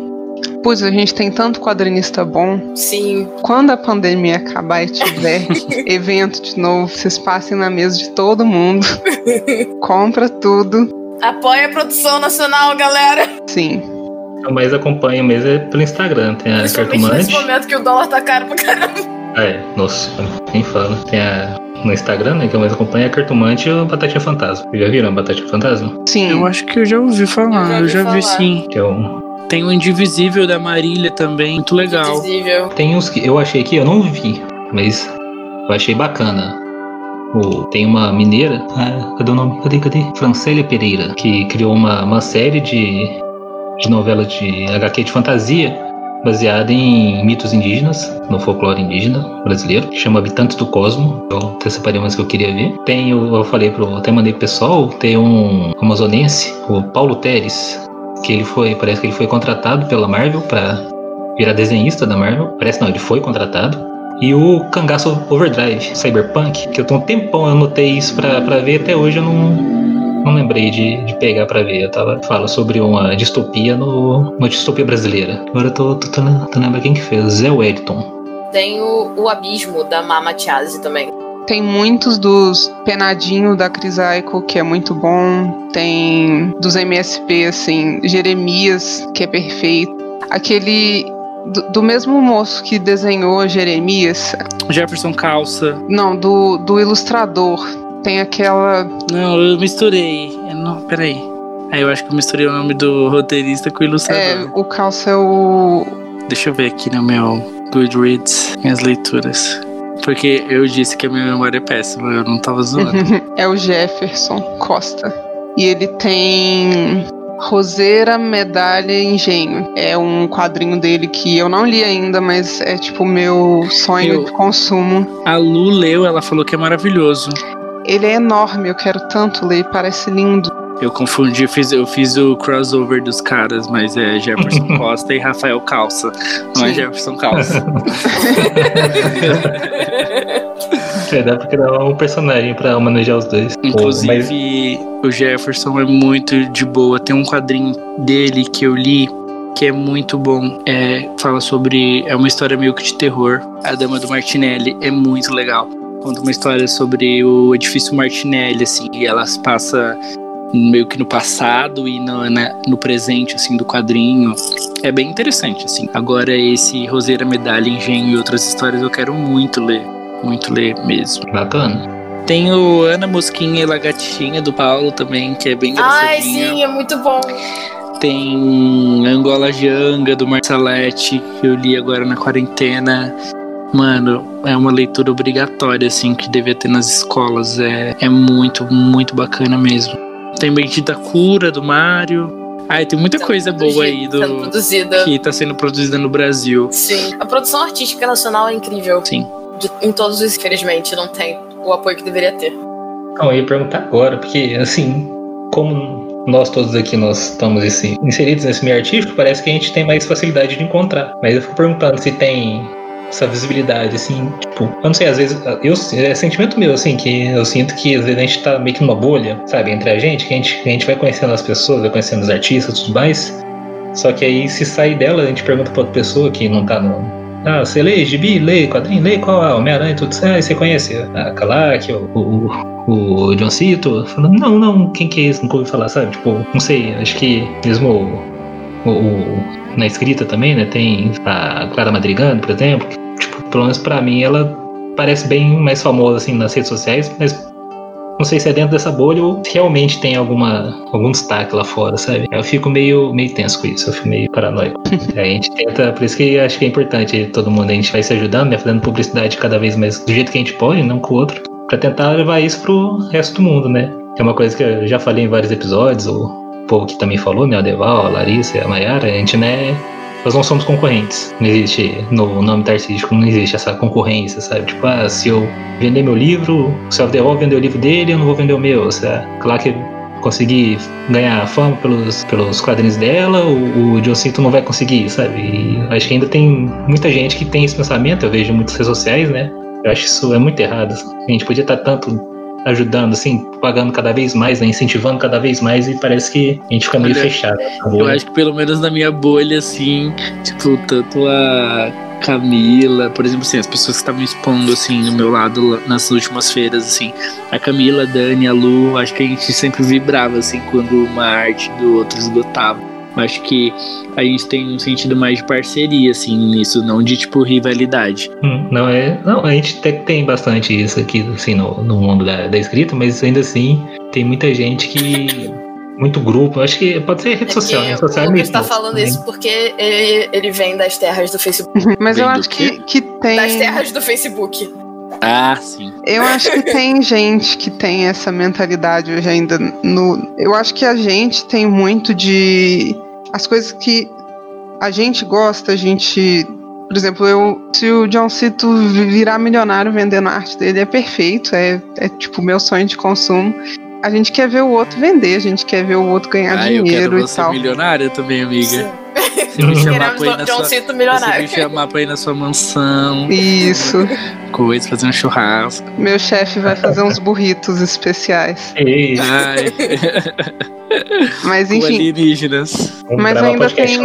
Pois a gente tem tanto quadrinista bom.
Sim.
Quando a pandemia acabar e tiver <laughs> evento de novo, vocês passem na mesa de todo mundo. <laughs> Compra tudo.
Apoia a produção nacional, galera.
Sim.
Eu mais acompanho mesmo é pelo Instagram. Tem a Cartomante.
nesse momento que o dólar tá caro pra caramba.
É, nossa, nem fala. Tem a no Instagram, né? Que eu mais acompanho é a Cartomante e a Batatinha Fantasma. Já viram a Batatinha Fantasma?
Sim. Eu acho que eu já ouvi falar, eu já, eu já vi sim.
Que é um
tem o Indivisível da Marília também, muito legal.
Indivisível.
Tem uns que eu achei que eu não vi, mas eu achei bacana. O, tem uma mineira, ah, cadê o nome? Cadê, cadê? Francélia Pereira, que criou uma, uma série de, de novela de HQ de fantasia baseada em mitos indígenas, no folclore indígena brasileiro, que chama Habitantes do Cosmo. Eu até separei umas que eu queria ver. Tem, eu falei pro, até mandei pro pessoal, tem um amazonense, o Paulo Teres, que ele foi, parece que ele foi contratado pela Marvel para virar desenhista da Marvel. Parece não, ele foi contratado. E o Cangaço Overdrive, Cyberpunk, que eu tô um tempão, eu anotei isso pra, pra ver, até hoje eu não, não lembrei de, de pegar pra ver. Eu tava, fala sobre uma distopia no, uma distopia brasileira. Agora eu tô, tô, tô, lembrando quem que fez, Zé Wellington.
Tem o, o Abismo, da Mama Tiazi também.
Tem muitos dos Penadinho da Crisaico, que é muito bom. Tem dos MSP, assim, Jeremias, que é perfeito. Aquele do, do, mesmo moço que desenhou Jeremias.
Jefferson Calça.
Não, do, do ilustrador. Tem aquela.
Não, eu misturei. Não, peraí. Aí eu acho que eu misturei o nome do roteirista com o ilustrador.
É, o Calça é o.
Deixa eu ver aqui no meu Goodreads, minhas leituras. Porque eu disse que a minha memória é péssima, eu não tava zoando. <laughs>
é o Jefferson Costa. E ele tem Roseira, Medalha e Engenho. É um quadrinho dele que eu não li ainda, mas é tipo meu sonho eu... de consumo.
A Lu leu, ela falou que é maravilhoso.
Ele é enorme, eu quero tanto ler, parece lindo.
Eu confundi, eu fiz, eu fiz o crossover dos caras, mas é Jefferson <laughs> Costa e Rafael Calça. Não é Jefferson Calça. <laughs>
é, dá pra criar um personagem pra homenagear os dois.
Inclusive, mas... o Jefferson é muito de boa. Tem um quadrinho dele que eu li que é muito bom. É, fala sobre. É uma história meio que de terror. A Dama do Martinelli é muito legal. Conta uma história sobre o edifício Martinelli, assim, e elas passa meio que no passado e no, né, no presente, assim, do quadrinho. É bem interessante, assim. Agora, esse Roseira, Medalha, Engenho e outras histórias eu quero muito ler. Muito ler mesmo.
Bacana.
Tem o Ana Mosquinha e Lagartinha do Paulo também, que é bem engraçadinho.
Ai, sim, é muito bom.
Tem Angola Janga do Marcelete, que eu li agora na quarentena. Mano, é uma leitura obrigatória, assim, que devia ter nas escolas. É, é muito, muito bacana mesmo. Tem Bendita Cura do Mario. Ai, tem muita coisa boa aí do
produzida.
que tá sendo produzida no Brasil.
Sim. A produção artística nacional é incrível.
Sim.
De, em todos os, infelizmente, não tem o apoio que deveria ter.
Não, eu ia perguntar agora, porque assim, como nós todos aqui nós estamos assim, inseridos nesse meio artístico, parece que a gente tem mais facilidade de encontrar. Mas eu fico perguntando se tem essa visibilidade, assim, tipo, eu não sei, às vezes, eu, é sentimento meu, assim, que eu sinto que às vezes a gente tá meio que numa bolha, sabe, entre a gente, que a gente, que a gente vai conhecendo as pessoas, vai conhecendo os artistas e tudo mais, só que aí se sair dela, a gente pergunta pra outra pessoa que não tá no, Ah, você lê gibi, lê quadrinho, lê qual é? Homem-Aranha, tudo isso. Ah, você conhece a Kalak, o, o, o John Cito? Falando, não, não, quem que é esse? Nunca ouvi falar, sabe? Tipo, não sei, acho que mesmo o, o, na escrita também, né? Tem a Clara Madrigano, por exemplo. Tipo, pelo menos pra mim, ela parece bem mais famosa assim nas redes sociais, mas não sei se é dentro dessa bolha ou realmente tem alguma, algum destaque lá fora, sabe? Eu fico meio, meio tenso com isso, eu fico meio paranoico. <laughs> a gente tenta, por isso que acho que é importante todo mundo, a gente vai se ajudando, né? Fazendo publicidade cada vez mais do jeito que a gente pode, não com o outro, para tentar levar isso pro resto do mundo, né? É uma coisa que eu já falei em vários episódios, o povo que também falou, né? A Deval, a Larissa, a Mayara, a gente, né? nós não somos concorrentes. Não existe, no nome artístico, não existe essa concorrência, sabe? Tipo, ah, se eu vender meu livro, se a Deol vender o livro dele, eu não vou vender o meu, sabe? Claro que conseguir ganhar fama pelos, pelos quadrinhos dela, o, o John Cito não vai conseguir, sabe? E acho que ainda tem muita gente que tem esse pensamento, eu vejo em muitas redes sociais, né? Eu acho isso é muito errado. A gente podia estar tanto ajudando, assim, pagando cada vez mais, né? Incentivando cada vez mais e parece que a gente fica meio Olha, fechado.
Eu acho que pelo menos na minha bolha, assim, tipo, tanto a Camila, por exemplo, assim, as pessoas que estavam expondo, assim, no meu lado nas últimas feiras, assim, a Camila, a Dani, a Lu, acho que a gente sempre vibrava, assim, quando uma arte do outro esgotava. Acho que a gente tem um sentido mais de parceria, assim, nisso, não de, tipo, rivalidade.
Hum, não, é. Não, a gente tem, tem bastante isso aqui, assim, no, no mundo da, da escrita, mas ainda assim, tem muita gente que. Muito grupo, acho que pode ser rede social, né? Social
o Lucas está falando né? isso porque ele, ele vem das terras do Facebook.
Mas vem eu acho que, que tem.
Das terras do Facebook.
Ah, sim.
Eu acho que tem <laughs> gente que tem essa mentalidade hoje ainda no. Eu acho que a gente tem muito de. As coisas que a gente gosta, a gente. Por exemplo, eu, se o John Cito virar milionário vendendo a arte dele, é perfeito, é, é tipo meu sonho de consumo. A gente quer ver o outro vender, a gente quer ver o outro ganhar ah, dinheiro
eu quero e tal. milionária também, amiga. Sim.
Se me chamar pra ir na John sua, milionário.
Se me chamar pra ir na sua mansão.
Isso.
Coisa, fazer um churrasco.
Meu chefe vai fazer uns burritos especiais.
Ei. Ai. <laughs>
Mas enfim. Com
alienígenas.
Mas ainda tem.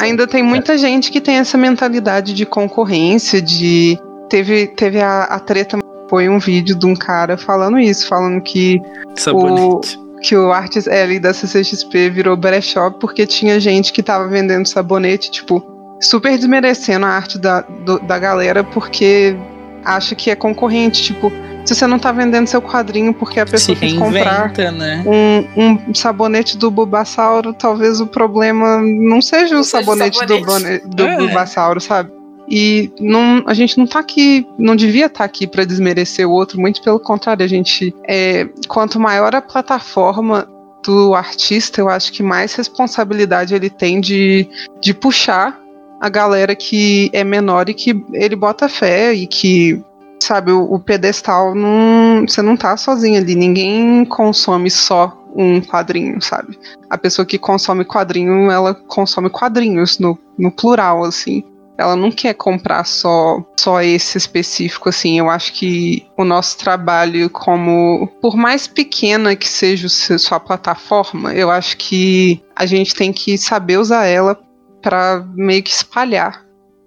Ainda tem muita gente que tem essa mentalidade de concorrência, de. Teve, teve a, a treta foi um vídeo de um cara falando isso, falando que
Sabonete.
o que o Arts L da CCXP virou brechó porque tinha gente que tava vendendo sabonete, tipo, super desmerecendo a arte da, do, da galera porque acha que é concorrente, tipo, se você não tá vendendo seu quadrinho porque a pessoa quis comprar
né?
um, um, sabonete do Bulbasauro, talvez o problema não seja o sabonete, sabonete, do, do é. Bulbasauro, sabe? E não, a gente não tá aqui, não devia estar tá aqui para desmerecer o outro, muito pelo contrário, a gente é, quanto maior a plataforma do artista, eu acho que mais responsabilidade ele tem de, de puxar a galera que é menor e que ele bota fé e que sabe, o, o pedestal não. Você não tá sozinho ali, ninguém consome só um quadrinho, sabe? A pessoa que consome quadrinho, ela consome quadrinhos no, no plural, assim ela não quer comprar só só esse específico assim. Eu acho que o nosso trabalho como por mais pequena que seja sua plataforma, eu acho que a gente tem que saber usar ela para meio que espalhar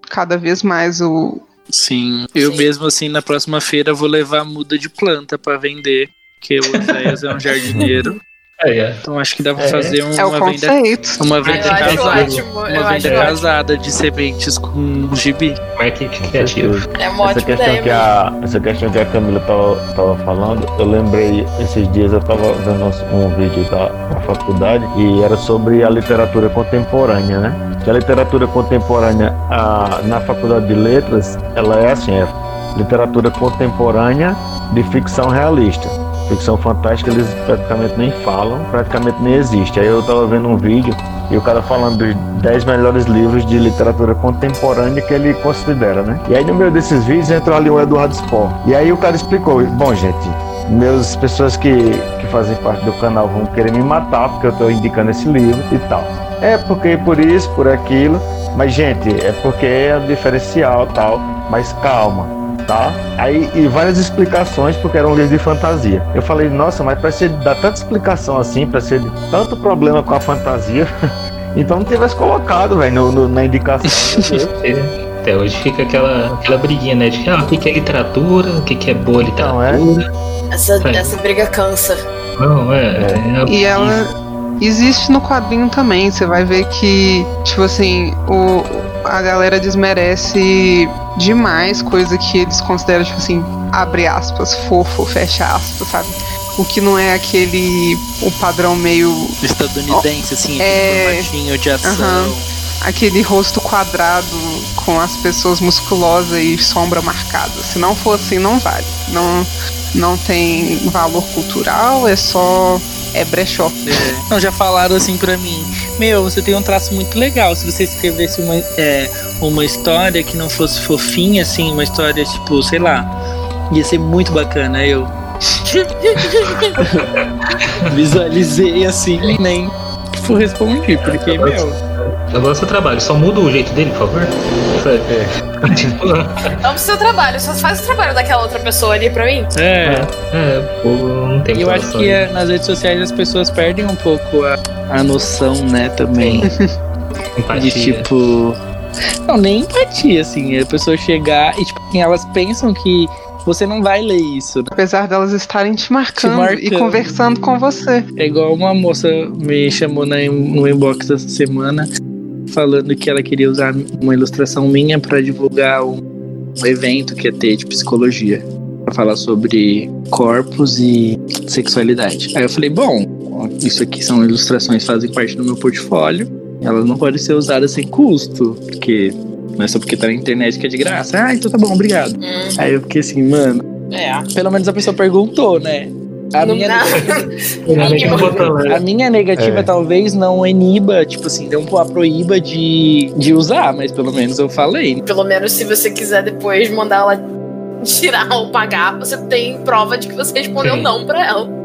cada vez mais o
Sim, eu Sim. mesmo assim na próxima feira vou levar muda de planta para vender, que o Zéias é um <laughs> jardineiro.
É, é.
Então acho que dá pra é. fazer um,
é
uma
conceito.
venda. Uma venda casada. Ótimo, uma venda casada de sementes com gibi.
Marketing criativo.
É uma
essa questão
ideia,
que a Essa questão que a Camila tava, tava falando, eu lembrei, esses dias eu tava vendo um vídeo da, da faculdade e era sobre a literatura contemporânea, né? Que a literatura contemporânea a, na faculdade de letras, ela é assim, é literatura contemporânea de ficção realista ficção fantástica eles praticamente nem falam, praticamente nem existe. Aí eu tava vendo um vídeo e o cara falando dos 10 melhores livros de literatura contemporânea que ele considera, né? E aí no meio desses vídeos entrou ali o Eduardo Spohr. E aí o cara explicou, bom gente, meus pessoas que, que fazem parte do canal vão querer me matar porque eu estou indicando esse livro e tal. É porque por isso, por aquilo, mas gente, é porque é o diferencial tal, mas calma tá? Aí, e várias explicações, porque era um livro de fantasia. Eu falei, nossa, mas para ser dar tanta explicação assim, para ser tanto problema com a fantasia, <laughs> então não tivesse colocado, velho, na indicação. <laughs>
até hoje fica aquela, aquela briguinha, né? De ah, o que é literatura, o que é boa literatura. Não, é?
Essa, essa briga cansa.
Não, é. é.
é e ela existe no quadrinho também. Você vai ver que, tipo assim, o, a galera desmerece demais coisa que eles consideram, tipo assim, abre aspas, fofo, fecha aspas, sabe? O que não é aquele. o padrão meio.
estadunidense, assim, é... formatinho de ação. Uhum.
Aquele rosto quadrado com as pessoas musculosas e sombra marcada. Se não for assim, não vale. Não, não tem valor cultural, é só é brechó. É.
Não, já falaram assim pra mim, meu, você tem um traço muito legal. Se você escrevesse uma, é, uma história que não fosse fofinha, assim, uma história tipo, sei lá, ia ser muito bacana. Eu <laughs> visualizei assim e nem respondi, porque, meu.
Eu gosto do trabalho, só muda o jeito dele, por favor.
É. tipo, Amo o seu trabalho, só faz o trabalho daquela outra pessoa ali pra mim.
É, é, pô, não tem Eu acho que é, nas redes sociais as pessoas perdem um pouco a, a noção, né, também.
Empatia.
De tipo. Não, nem empatia, assim. A pessoa chegar e, tipo, elas pensam que você não vai ler isso. Né?
Apesar delas estarem te marcando, te marcando, e conversando com você.
É igual uma moça me chamou no inbox essa semana falando que ela queria usar uma ilustração minha para divulgar um evento que ia ter de psicologia. Pra falar sobre corpos e sexualidade. Aí eu falei, bom, isso aqui são ilustrações que fazem parte do meu portfólio. Elas não podem ser usadas sem custo, porque não é só porque tá na internet que é de graça. Ah, então tá bom, obrigado. Hum. Aí eu fiquei assim, mano. É. Pelo menos a pessoa perguntou, né? <laughs> A minha, negativa, a minha negativa é. talvez não iniba, tipo assim, não a proíba de, de usar, mas pelo menos eu falei.
Pelo menos se você quiser depois mandar ela tirar ou pagar, você tem prova de que você respondeu Sim. não pra ela.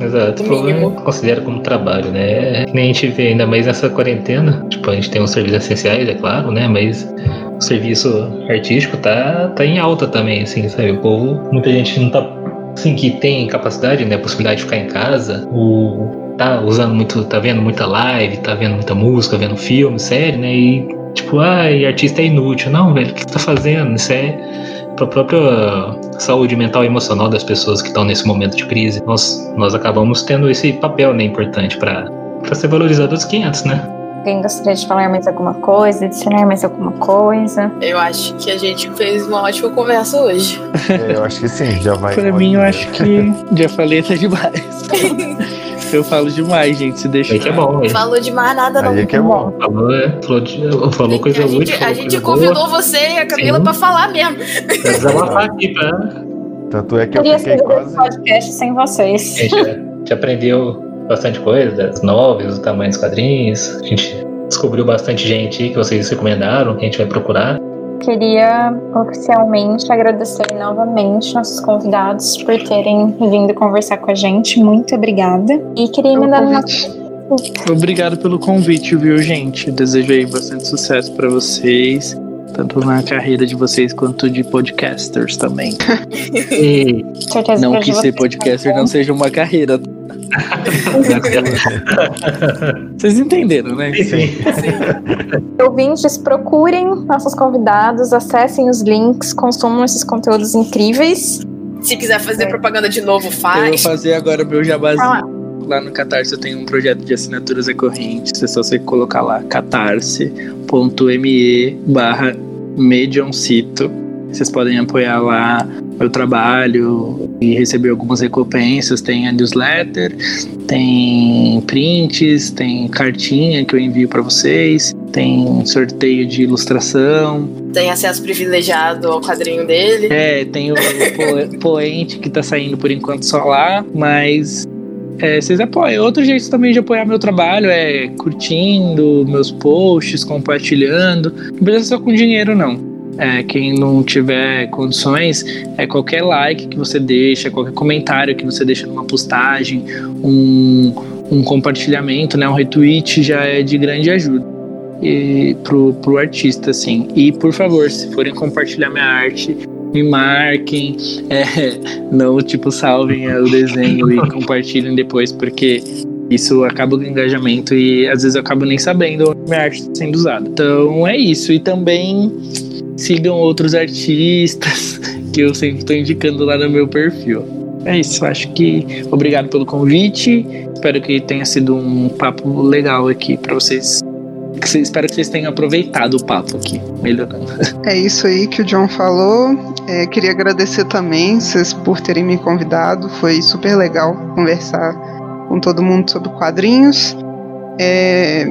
Exato, mínimo. considera como trabalho, né? Nem a gente vê ainda mais nessa quarentena. Tipo, a gente tem os serviços essenciais, é claro, né? Mas o serviço artístico tá, tá em alta também, assim, sabe? O povo, muita gente não tá assim, que tem capacidade, né, possibilidade de ficar em casa, o, tá usando muito, tá vendo muita live, tá vendo muita música, vendo filme, série, né, e tipo, ai, artista é inútil. Não, velho, o que você tá fazendo? Isso é para a própria saúde mental e emocional das pessoas que estão nesse momento de crise. Nós, nós acabamos tendo esse papel né, importante para ser valorizado os 500, né?
Alguém gostaria de falar mais alguma coisa, adicionar mais alguma coisa?
Eu acho que a gente fez uma ótima conversa hoje.
É, eu acho que sim, já vai.
Pra mim, eu acho que já falei até demais. <laughs> eu falo demais, gente. Se deixa.
Aí que é bom. Hein?
Falou demais nada, não.
Aí é que é bom.
Falou, é, falou, de, falou coisa útil.
A gente convidou boa. você e a Camila Sim. pra falar mesmo.
Desabafar aqui, pra.
Tanto é que eu, eu fiquei quase.
podcast sem vocês.
A gente, a gente aprendeu bastante coisa, das novels, do tamanho dos quadrinhos. A gente descobriu bastante gente que vocês recomendaram, que a gente vai procurar.
Queria oficialmente agradecer novamente nossos convidados por terem vindo conversar com a gente. Muito obrigada. E queria me dar uma.
Obrigado pelo convite, viu, gente? Desejo aí bastante sucesso para vocês, tanto na carreira de vocês quanto de podcasters também. <laughs> e não que ser podcaster não seja uma carreira, <laughs> Vocês entenderam, né?
Sim. Sim.
Ouvintes, procurem nossos convidados, acessem os links, consumam esses conteúdos incríveis.
Se quiser fazer é. propaganda de novo, faz. Eu
vou fazer agora meu jabazinho. Ah. Lá no Catarse eu tenho um projeto de assinaturas recorrentes. É só você colocar lá catarse.me barra medioncito. Vocês podem apoiar lá meu trabalho e receber algumas recompensas. Tem a newsletter, tem prints, tem cartinha que eu envio para vocês, tem sorteio de ilustração.
Tem acesso privilegiado ao quadrinho dele.
É, tem o po <laughs> poente que tá saindo por enquanto só lá, mas é, vocês apoiam. Outro jeito também de apoiar meu trabalho é curtindo meus posts, compartilhando. Não precisa só com dinheiro, não. É, quem não tiver condições, é qualquer like que você deixa, qualquer comentário que você deixa numa postagem, um, um compartilhamento, né, um retweet já é de grande ajuda e, pro, pro artista, assim. E por favor, se forem compartilhar minha arte, me marquem, é, <laughs> não tipo salvem o desenho e compartilhem depois, porque isso acaba com engajamento e às vezes eu acabo nem sabendo onde minha arte está sendo usada. Então é isso. E também sigam outros artistas <laughs> que eu sempre estou indicando lá no meu perfil. É isso, acho que obrigado pelo convite. Espero que tenha sido um papo legal aqui para vocês. Espero que vocês tenham aproveitado o papo aqui, melhorando. <laughs>
É isso aí que o John falou. É, queria agradecer também vocês por terem me convidado. Foi super legal conversar com todo mundo sobre quadrinhos. É,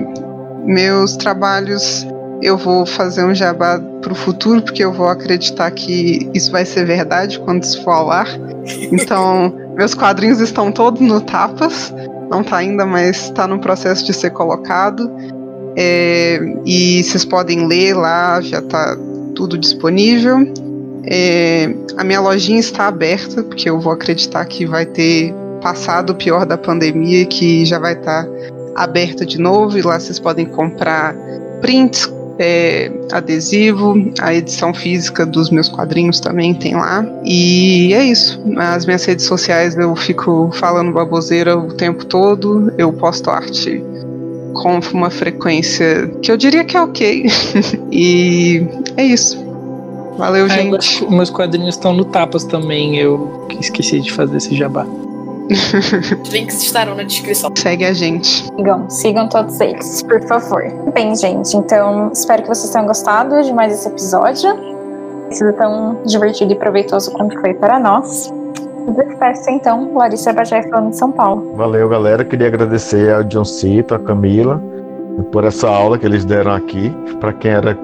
meus trabalhos eu vou fazer um jabá para o futuro, porque eu vou acreditar que isso vai ser verdade quando isso for ao ar. <laughs> Então, meus quadrinhos estão todos no Tapas, não está ainda, mas está no processo de ser colocado. É, e vocês podem ler lá, já está tudo disponível. É, a minha lojinha está aberta, porque eu vou acreditar que vai ter passado o pior da pandemia, que já vai estar tá aberta de novo, e lá vocês podem comprar prints, é, adesivo, a edição física dos meus quadrinhos também tem lá. E é isso. Nas minhas redes sociais eu fico falando baboseira o tempo todo. Eu posto arte com uma frequência que eu diria que é ok. <laughs> e é isso. Valeu, é, gente.
Meus quadrinhos estão no Tapas também. Eu esqueci de fazer esse jabá.
Os links estarão na descrição.
Segue a gente.
Sigam, sigam todos eles, por favor. Bem, gente, então espero que vocês tenham gostado de mais esse episódio. Sido tão divertido e proveitoso quanto foi para nós. Despeço então, Larissa Bajé falando de São Paulo.
Valeu, galera. Queria agradecer ao John Cito, a Camila, por essa aula que eles deram aqui. Para quem era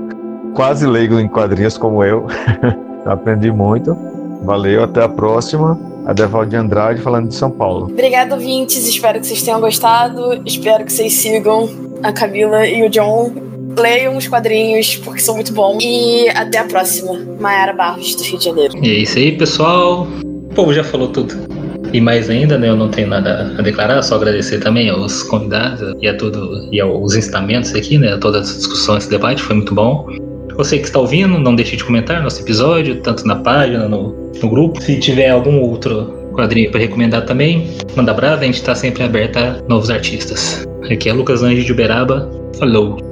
quase leigo em quadrinhos como eu, <laughs> aprendi muito. Valeu, até a próxima. A Devalde Andrade falando de São Paulo.
Obrigada, ouvintes. Espero que vocês tenham gostado. Espero que vocês sigam a Camila e o John. Leiam os quadrinhos, porque são muito bons. E até a próxima. Mayara Barros, do Rio de Janeiro.
E é isso aí, pessoal. O povo já falou tudo. E mais ainda, né, eu não tenho nada a declarar, só agradecer também aos convidados e a tudo e aos instamentos aqui, né, a todas as discussões, esse debate, foi muito bom. Você que está ouvindo, não deixe de comentar nosso episódio, tanto na página, no, no grupo. Se tiver algum outro quadrinho para recomendar também, manda brava, a gente está sempre aberto a novos artistas. Aqui é Lucas Anjo de Uberaba. Falou!